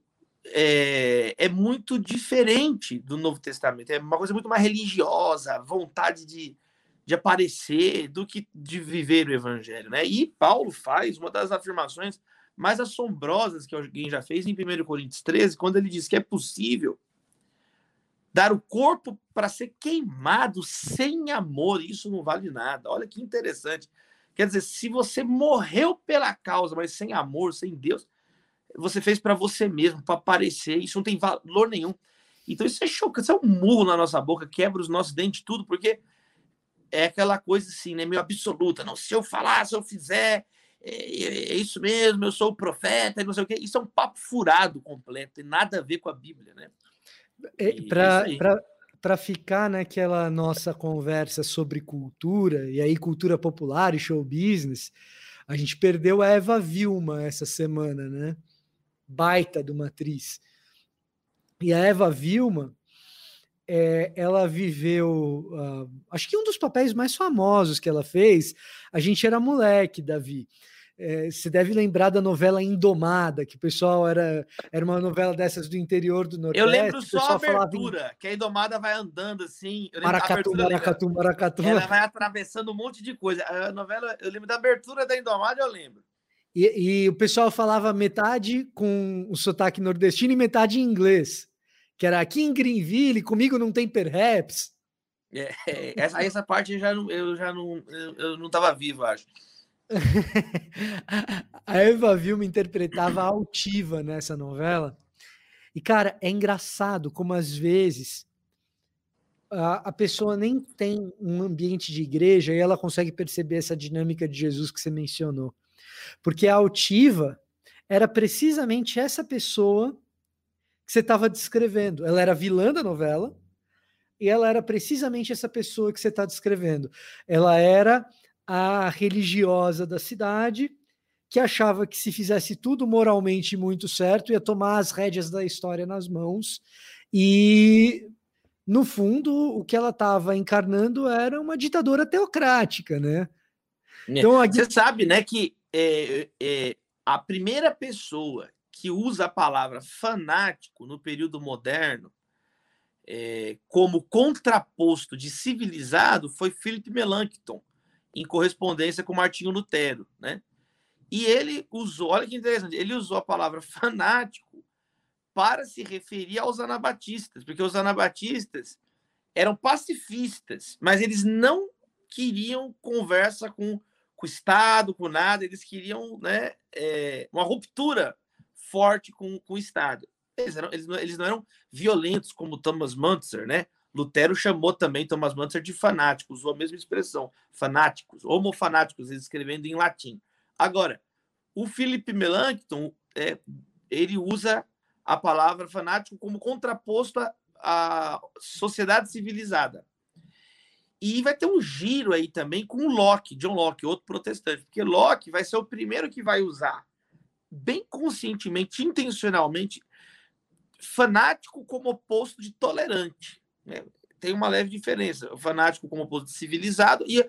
é, é muito diferente do Novo Testamento. É uma coisa muito mais religiosa, vontade de, de aparecer do que de viver o Evangelho, né? E Paulo faz uma das afirmações mais assombrosas que alguém já fez em 1 Coríntios 13, quando ele diz que é possível dar o corpo para ser queimado sem amor, isso não vale nada. Olha que interessante. Quer dizer, se você morreu pela causa, mas sem amor, sem Deus, você fez para você mesmo, para aparecer, isso não tem valor nenhum. Então isso é chocante, isso é um murro na nossa boca, quebra os nossos dentes, tudo, porque é aquela coisa assim, né, meio absoluta. Não, se eu falar, se eu fizer, é, é, é isso mesmo, eu sou o profeta, não sei o quê. Isso é um papo furado completo, tem nada a ver com a Bíblia, né? É, Para ficar naquela nossa conversa sobre cultura, e aí cultura popular e show business, a gente perdeu a Eva Vilma essa semana, né? Baita de uma atriz. E a Eva Vilma, é, ela viveu, uh, acho que um dos papéis mais famosos que ela fez, a gente era moleque, Davi. É, você deve lembrar da novela Indomada, que o pessoal era, era uma novela dessas do interior do Nordeste. Eu lembro só a abertura, em... que a Indomada vai andando assim. Maracatu, maracatu, maracatu. Ela vai atravessando um monte de coisa. A novela, eu lembro da abertura da Indomada, eu lembro. E, e o pessoal falava metade com o sotaque nordestino e metade em inglês que era aqui em Greenville, comigo não tem perhaps. É, essa, essa parte eu já não, eu já não, eu, eu não estava vivo, acho. a Eva Vilma interpretava altiva nessa novela. E, cara, é engraçado como às vezes a, a pessoa nem tem um ambiente de igreja e ela consegue perceber essa dinâmica de Jesus que você mencionou. Porque a altiva era precisamente essa pessoa que você estava descrevendo. Ela era vilã da novela e ela era precisamente essa pessoa que você está descrevendo. Ela era a religiosa da cidade que achava que se fizesse tudo moralmente muito certo ia tomar as rédeas da história nas mãos e no fundo o que ela estava encarnando era uma ditadora teocrática, né? É. Então, Você sabe, né, que é, é, a primeira pessoa que usa a palavra fanático no período moderno é, como contraposto de civilizado foi Philip Melanchthon, em correspondência com Martinho Lutero, né? E ele usou, olha que interessante, ele usou a palavra fanático para se referir aos anabatistas, porque os anabatistas eram pacifistas, mas eles não queriam conversa com, com o Estado, com nada, eles queriam né, é, uma ruptura forte com, com o Estado. Eles, eram, eles, não, eles não eram violentos como Thomas Muntzer, né? Lutero chamou também Thomas Muntzer de fanático, usou a mesma expressão, fanáticos, homofanáticos, escrevendo em latim. Agora, o Philip Melanchthon, é, ele usa a palavra fanático como contraposto à, à sociedade civilizada. E vai ter um giro aí também com Locke, John Locke, outro protestante, porque Locke vai ser o primeiro que vai usar bem conscientemente, intencionalmente, fanático como oposto de tolerante. Né? Tem uma leve diferença. O fanático como oposto de civilizado e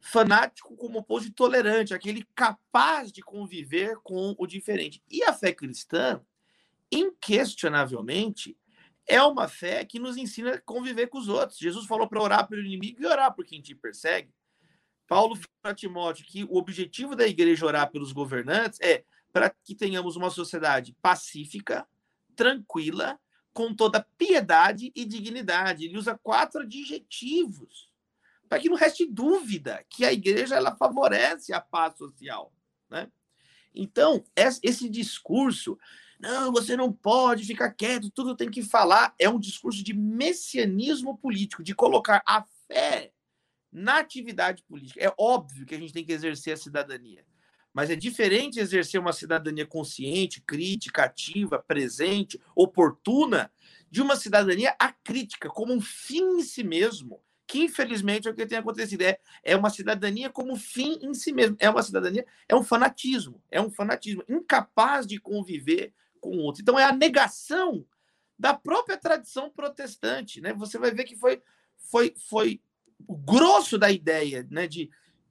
fanático como oposto de tolerante, aquele capaz de conviver com o diferente. E a fé cristã, inquestionavelmente, é uma fé que nos ensina a conviver com os outros. Jesus falou para orar pelo inimigo e orar por quem te persegue. Paulo falou para Timóteo que o objetivo da igreja orar pelos governantes é para que tenhamos uma sociedade pacífica, tranquila, com toda piedade e dignidade. Ele usa quatro adjetivos para que não reste dúvida que a igreja ela favorece a paz social, né? Então, esse discurso, não, você não pode ficar quieto, tudo tem que falar, é um discurso de messianismo político, de colocar a fé na atividade política. É óbvio que a gente tem que exercer a cidadania. Mas é diferente exercer uma cidadania consciente, crítica, ativa, presente, oportuna, de uma cidadania acrítica, como um fim em si mesmo, que infelizmente é o que tem acontecido. É, é uma cidadania como fim em si mesmo. É uma cidadania, é um fanatismo, é um fanatismo, incapaz de conviver com o outro. Então é a negação da própria tradição protestante. Né? Você vai ver que foi, foi, foi o grosso da ideia né, de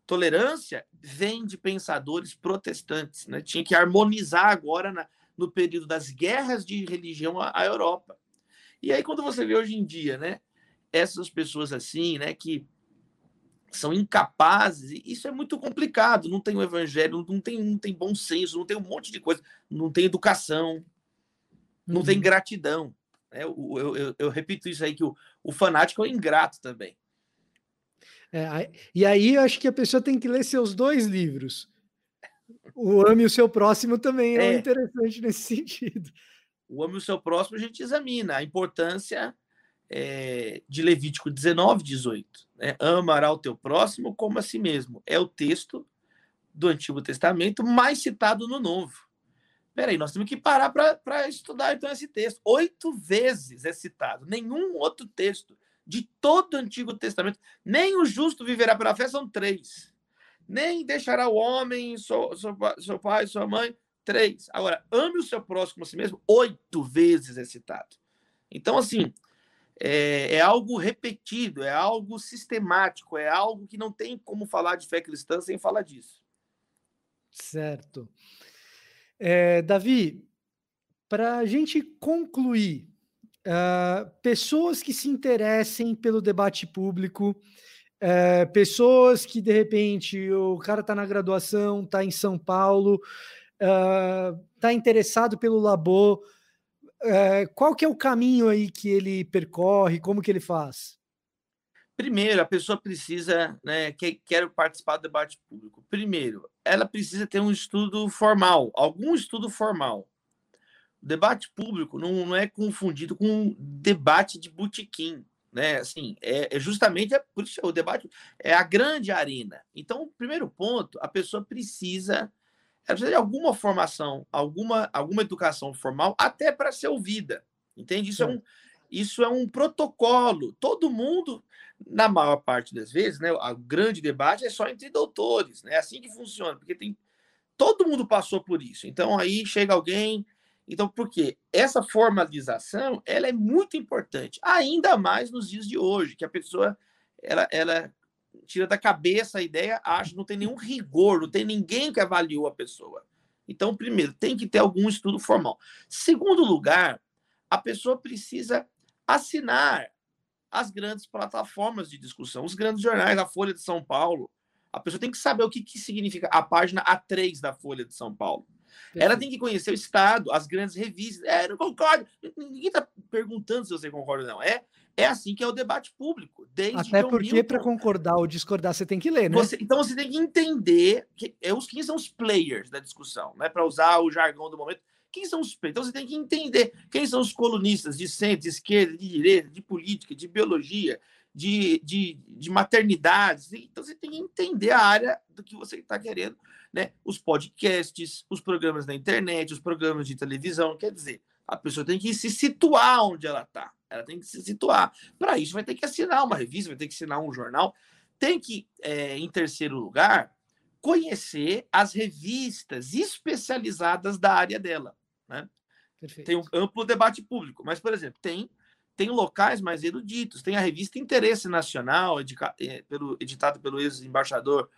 tolerância vem de pensadores protestantes. Né? Tinha que harmonizar agora na, no período das guerras de religião à, Europa. E aí, quando você vê hoje em dia, né, essas pessoas assim, né, que são incapazes, isso é muito complicado. Não tem o evangelho, não tem, não tem bom senso, não tem um monte de coisa, não tem educação, não uhum. tem gratidão. Né? Eu, eu, eu, eu, repito isso aí, que o, o fanático é ingrato também. É, e aí eu acho que a pessoa tem que ler seus dois livros. O Ame o Seu Próximo também é, é interessante nesse sentido. O Ame o Seu Próximo a gente examina a importância é, de Levítico 19, 18. Né? Amará o teu próximo como a si mesmo. É o texto do Antigo Testamento mais citado no Novo. Peraí, nós temos que parar para estudar então esse texto. Oito vezes é citado. Nenhum outro texto de todo o Antigo Testamento. Nem o justo viverá pela fé, são três. Nem deixará o homem, seu, seu, seu pai, sua mãe, três. Agora, ame o seu próximo a si mesmo, oito vezes é citado. Então, assim, é, é, algo repetido, é algo sistemático, é algo que não tem como falar de fé cristã sem falar disso. Certo. É, Davi, para a gente concluir, uh, pessoas que se interessem pelo debate público, uh, pessoas que de repente o cara está na graduação, está em São Paulo, está uh, interessado pelo Labo, é, qual que é o caminho aí que ele percorre? Como que ele faz? Primeiro, a pessoa precisa, né, que quer participar do debate público. Primeiro, ela precisa ter um estudo formal, algum estudo formal. O debate público não, não é confundido com um debate de botequim, né? Assim, é, é justamente é, por isso o debate é a grande arena. Então, primeiro ponto, a pessoa precisa precisa de alguma formação, alguma, alguma educação formal, até para ser ouvida. Entende? Isso é, um, isso é um protocolo. Todo mundo, na maior parte das vezes, né, o grande debate é só entre doutores. Né? É assim que funciona, porque tem todo mundo passou por isso. Então aí chega alguém. Então, por quê? Essa formalização ela é muito importante, ainda mais nos dias de hoje, que a pessoa ela, ela tira da cabeça a ideia, acha, não tem nenhum rigor, não tem ninguém que avaliou a pessoa. Então, primeiro, tem que ter algum estudo formal. Segundo lugar, a pessoa precisa assinar as grandes plataformas de discussão, os grandes jornais, a Folha de São Paulo. A pessoa tem que saber o que, que significa a página A3 da Folha de São Paulo. Ela tem que conhecer o Estado, as grandes revistas. É, não concordo. Ninguém está perguntando se você concorda ou não. É, é assim que é o debate público. Até porque, para concordar ou discordar, você tem que ler, né? Você, então você tem que entender que, é, os, quem são os players da discussão, né? Para usar o jargão do momento. Quem são os players? Então você tem que entender quem são os colunistas de centro, de esquerda, de direita, de política, de biologia, de, de, de maternidade. Então você tem que entender a área do que você está querendo, né? Os podcasts, os programas na internet, os programas de televisão. Quer dizer, a pessoa tem que se situar onde ela está. Ela tem que se situar. Para isso, vai ter que assinar uma revista, vai ter que assinar um jornal. Tem que, é, em terceiro lugar, conhecer as revistas especializadas da área dela. Né? Tem um amplo debate público, mas, por exemplo, tem, tem locais mais eruditos. Tem a revista Interesse Nacional, editada é, pelo, editado pelo ex-embaixador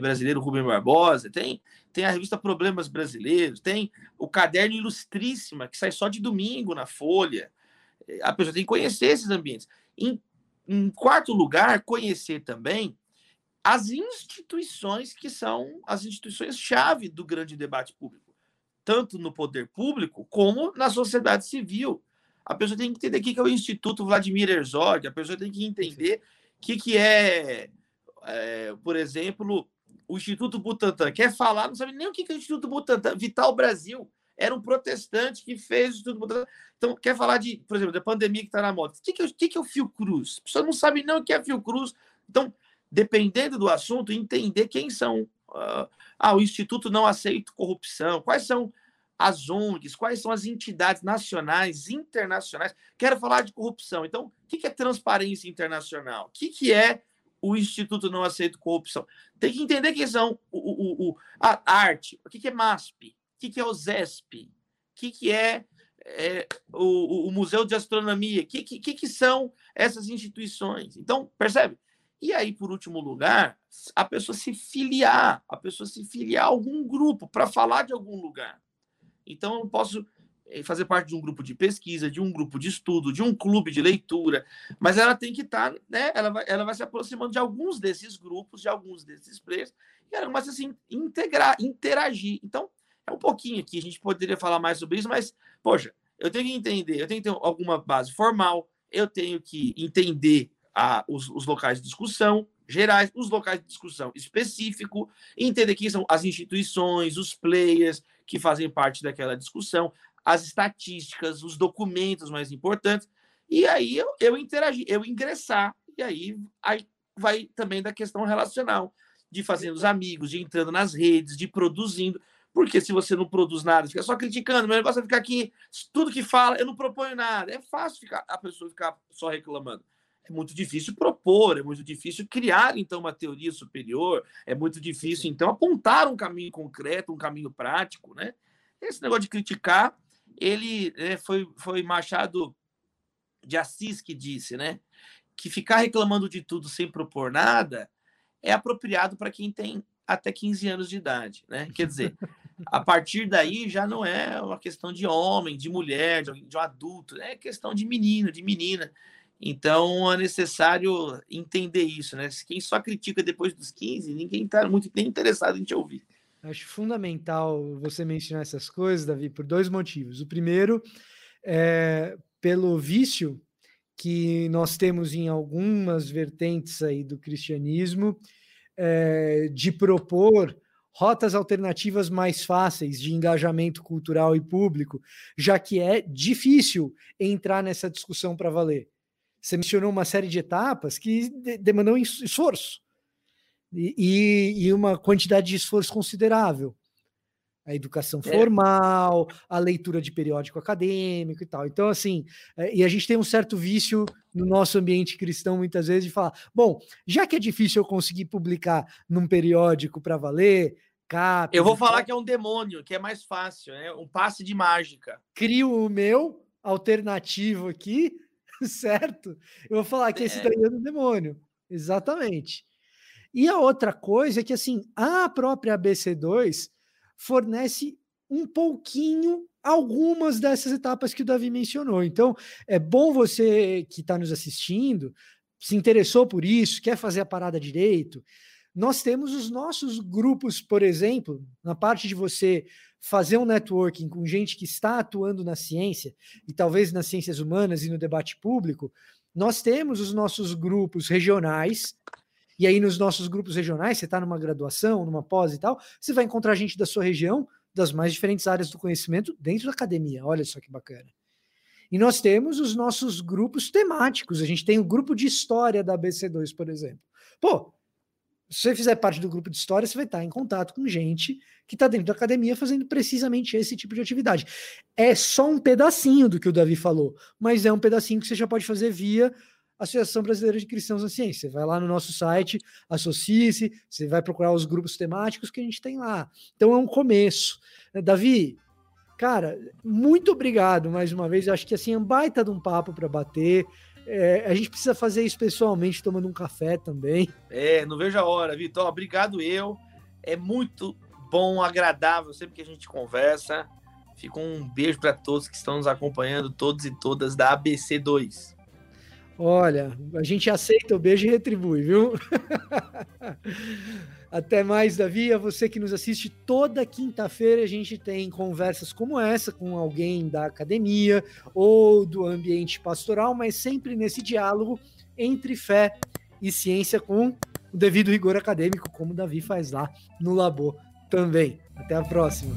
brasileiro Rubem Barbosa, tem, tem a revista Problemas Brasileiros, tem o caderno Ilustríssima, que sai só de domingo na Folha a pessoa tem que conhecer esses ambientes. Em, em quarto lugar, conhecer também as instituições que são as instituições-chave do grande debate público, tanto no poder público como na sociedade civil. A pessoa tem que entender o que é o Instituto Vladimir Herzog, a pessoa tem que entender o que, que é, é, por exemplo, o Instituto Butantan. Quer falar, não sabe nem o que é o Instituto Butantan. Vital Brasil era um protestante que fez o Instituto Butantan. Então, quer falar de, por exemplo, da pandemia que está na moda. O que, que, é, que, que é o Fiocruz? A pessoa não sabe nem o que é Fiocruz. Então, dependendo do assunto, entender quem são. Uh, ah, o Instituto Não Aceita Corrupção. Quais são as ONGs? Quais são as entidades nacionais, internacionais? Quero falar de corrupção. Então, o que, que é transparência internacional? O que, que é o Instituto Não Aceita Corrupção? Tem que entender quem são o, o, o a arte. O que, é MASP? O que, é o ZESP? O que, que é é, o, o, Museu de Astronomia, o que, que, que são essas instituições? Então, percebe? E aí, por último lugar, a pessoa se filiar, a pessoa se filiar a algum grupo para falar de algum lugar. Então, eu posso fazer parte de um grupo de pesquisa, de um grupo de estudo, de um clube de leitura, mas ela tem que estar, tá, né? Ela vai, ela vai se aproximando de alguns desses grupos, de alguns desses players, e ela começa assim, integrar, interagir. Então, é um pouquinho aqui, a gente poderia falar mais sobre isso, mas, poxa, eu tenho que entender, eu tenho que ter alguma base formal, eu tenho que entender a, os, os locais de discussão gerais, os locais de discussão específico, entender quem são as instituições, os players que fazem parte daquela discussão, as estatísticas, os documentos mais importantes, e aí eu, eu interagir, eu ingressar, e aí, aí vai também da questão relacional, de fazendo os amigos, de entrando nas redes, de produzindo. Porque se você não produz nada, fica só criticando, meu negócio é ficar aqui, tudo que fala, eu não proponho nada. É fácil ficar, a pessoa ficar só reclamando. É muito difícil propor, é muito difícil criar, então, uma teoria superior, é muito difícil, então, apontar um caminho concreto, um caminho prático, né? Esse negócio de criticar, ele né, foi, foi Machado de Assis que disse, né? Que ficar reclamando de tudo sem propor nada é apropriado para quem tem até 15 anos de idade, né? Quer dizer, a partir daí já não é uma questão de homem, de mulher, de, de um adulto, é questão de menino, de menina. Então é necessário entender isso, né? Quem só critica depois dos 15, ninguém está muito nem interessado em te ouvir. Acho fundamental você mencionar essas coisas, Davi, por dois motivos. O primeiro é pelo vício que nós temos em algumas vertentes aí do cristianismo é, de propor rotas alternativas mais fáceis de engajamento cultural e público, já que é difícil entrar nessa discussão para valer. Você mencionou uma série de etapas que demandam esforço e, e, uma quantidade de esforço considerável. A educação é. formal, a leitura de periódico acadêmico e tal. Então, assim, é, e a gente tem um certo vício no nosso ambiente cristão, muitas vezes, de falar: bom, já que é difícil eu conseguir publicar num periódico para valer, cap. Eu vou falar que é um demônio, que é mais fácil, é um passe de mágica. Crio o meu alternativo aqui, certo? Eu vou falar que é. esse daí é um demônio. Exatamente. E a outra coisa é que, assim, a própria ABC2 fornece um pouquinho algumas dessas etapas que o Davi mencionou. Então, é bom você que está nos assistindo, se interessou por isso, quer fazer a parada direito. Nós temos os nossos grupos, por exemplo, na parte de você fazer um networking com gente que está atuando na ciência e talvez nas ciências humanas e no debate público, nós temos os nossos grupos regionais e aí, nos nossos grupos regionais, você está numa graduação, numa pós e tal, você vai encontrar gente da sua região, das mais diferentes áreas do conhecimento, dentro da academia. Olha só que bacana. E nós temos os nossos grupos temáticos. A gente tem o grupo de história da ABC2, por exemplo. Pô, se você fizer parte do grupo de história, você vai estar em contato com gente que está dentro da academia fazendo precisamente esse tipo de atividade. É só um pedacinho do que o Davi falou, mas é um pedacinho que você já pode fazer via Associação Brasileira de Cristãos na Ciência. Você vai lá no nosso site, associe-se, você vai procurar os grupos temáticos que a gente tem lá. Então é um começo. Eh, Davi, cara, muito obrigado mais uma vez. Eu acho que assim é um baita de um papo para bater. É, a gente precisa fazer isso pessoalmente, tomando um café também. É, não vejo a hora, Vitor. Obrigado eu. É muito bom, agradável sempre que a gente conversa. Fica um beijo para todos que estão nos acompanhando, todos e todas da ABC2. Olha, a gente aceita o beijo e retribui, viu? Até mais, Davi. A você que nos assiste toda quinta-feira, a gente tem conversas como essa com alguém da academia ou do ambiente pastoral, mas sempre nesse diálogo entre fé e ciência com o devido rigor acadêmico, como o Davi faz lá no Labor também. Até a próxima.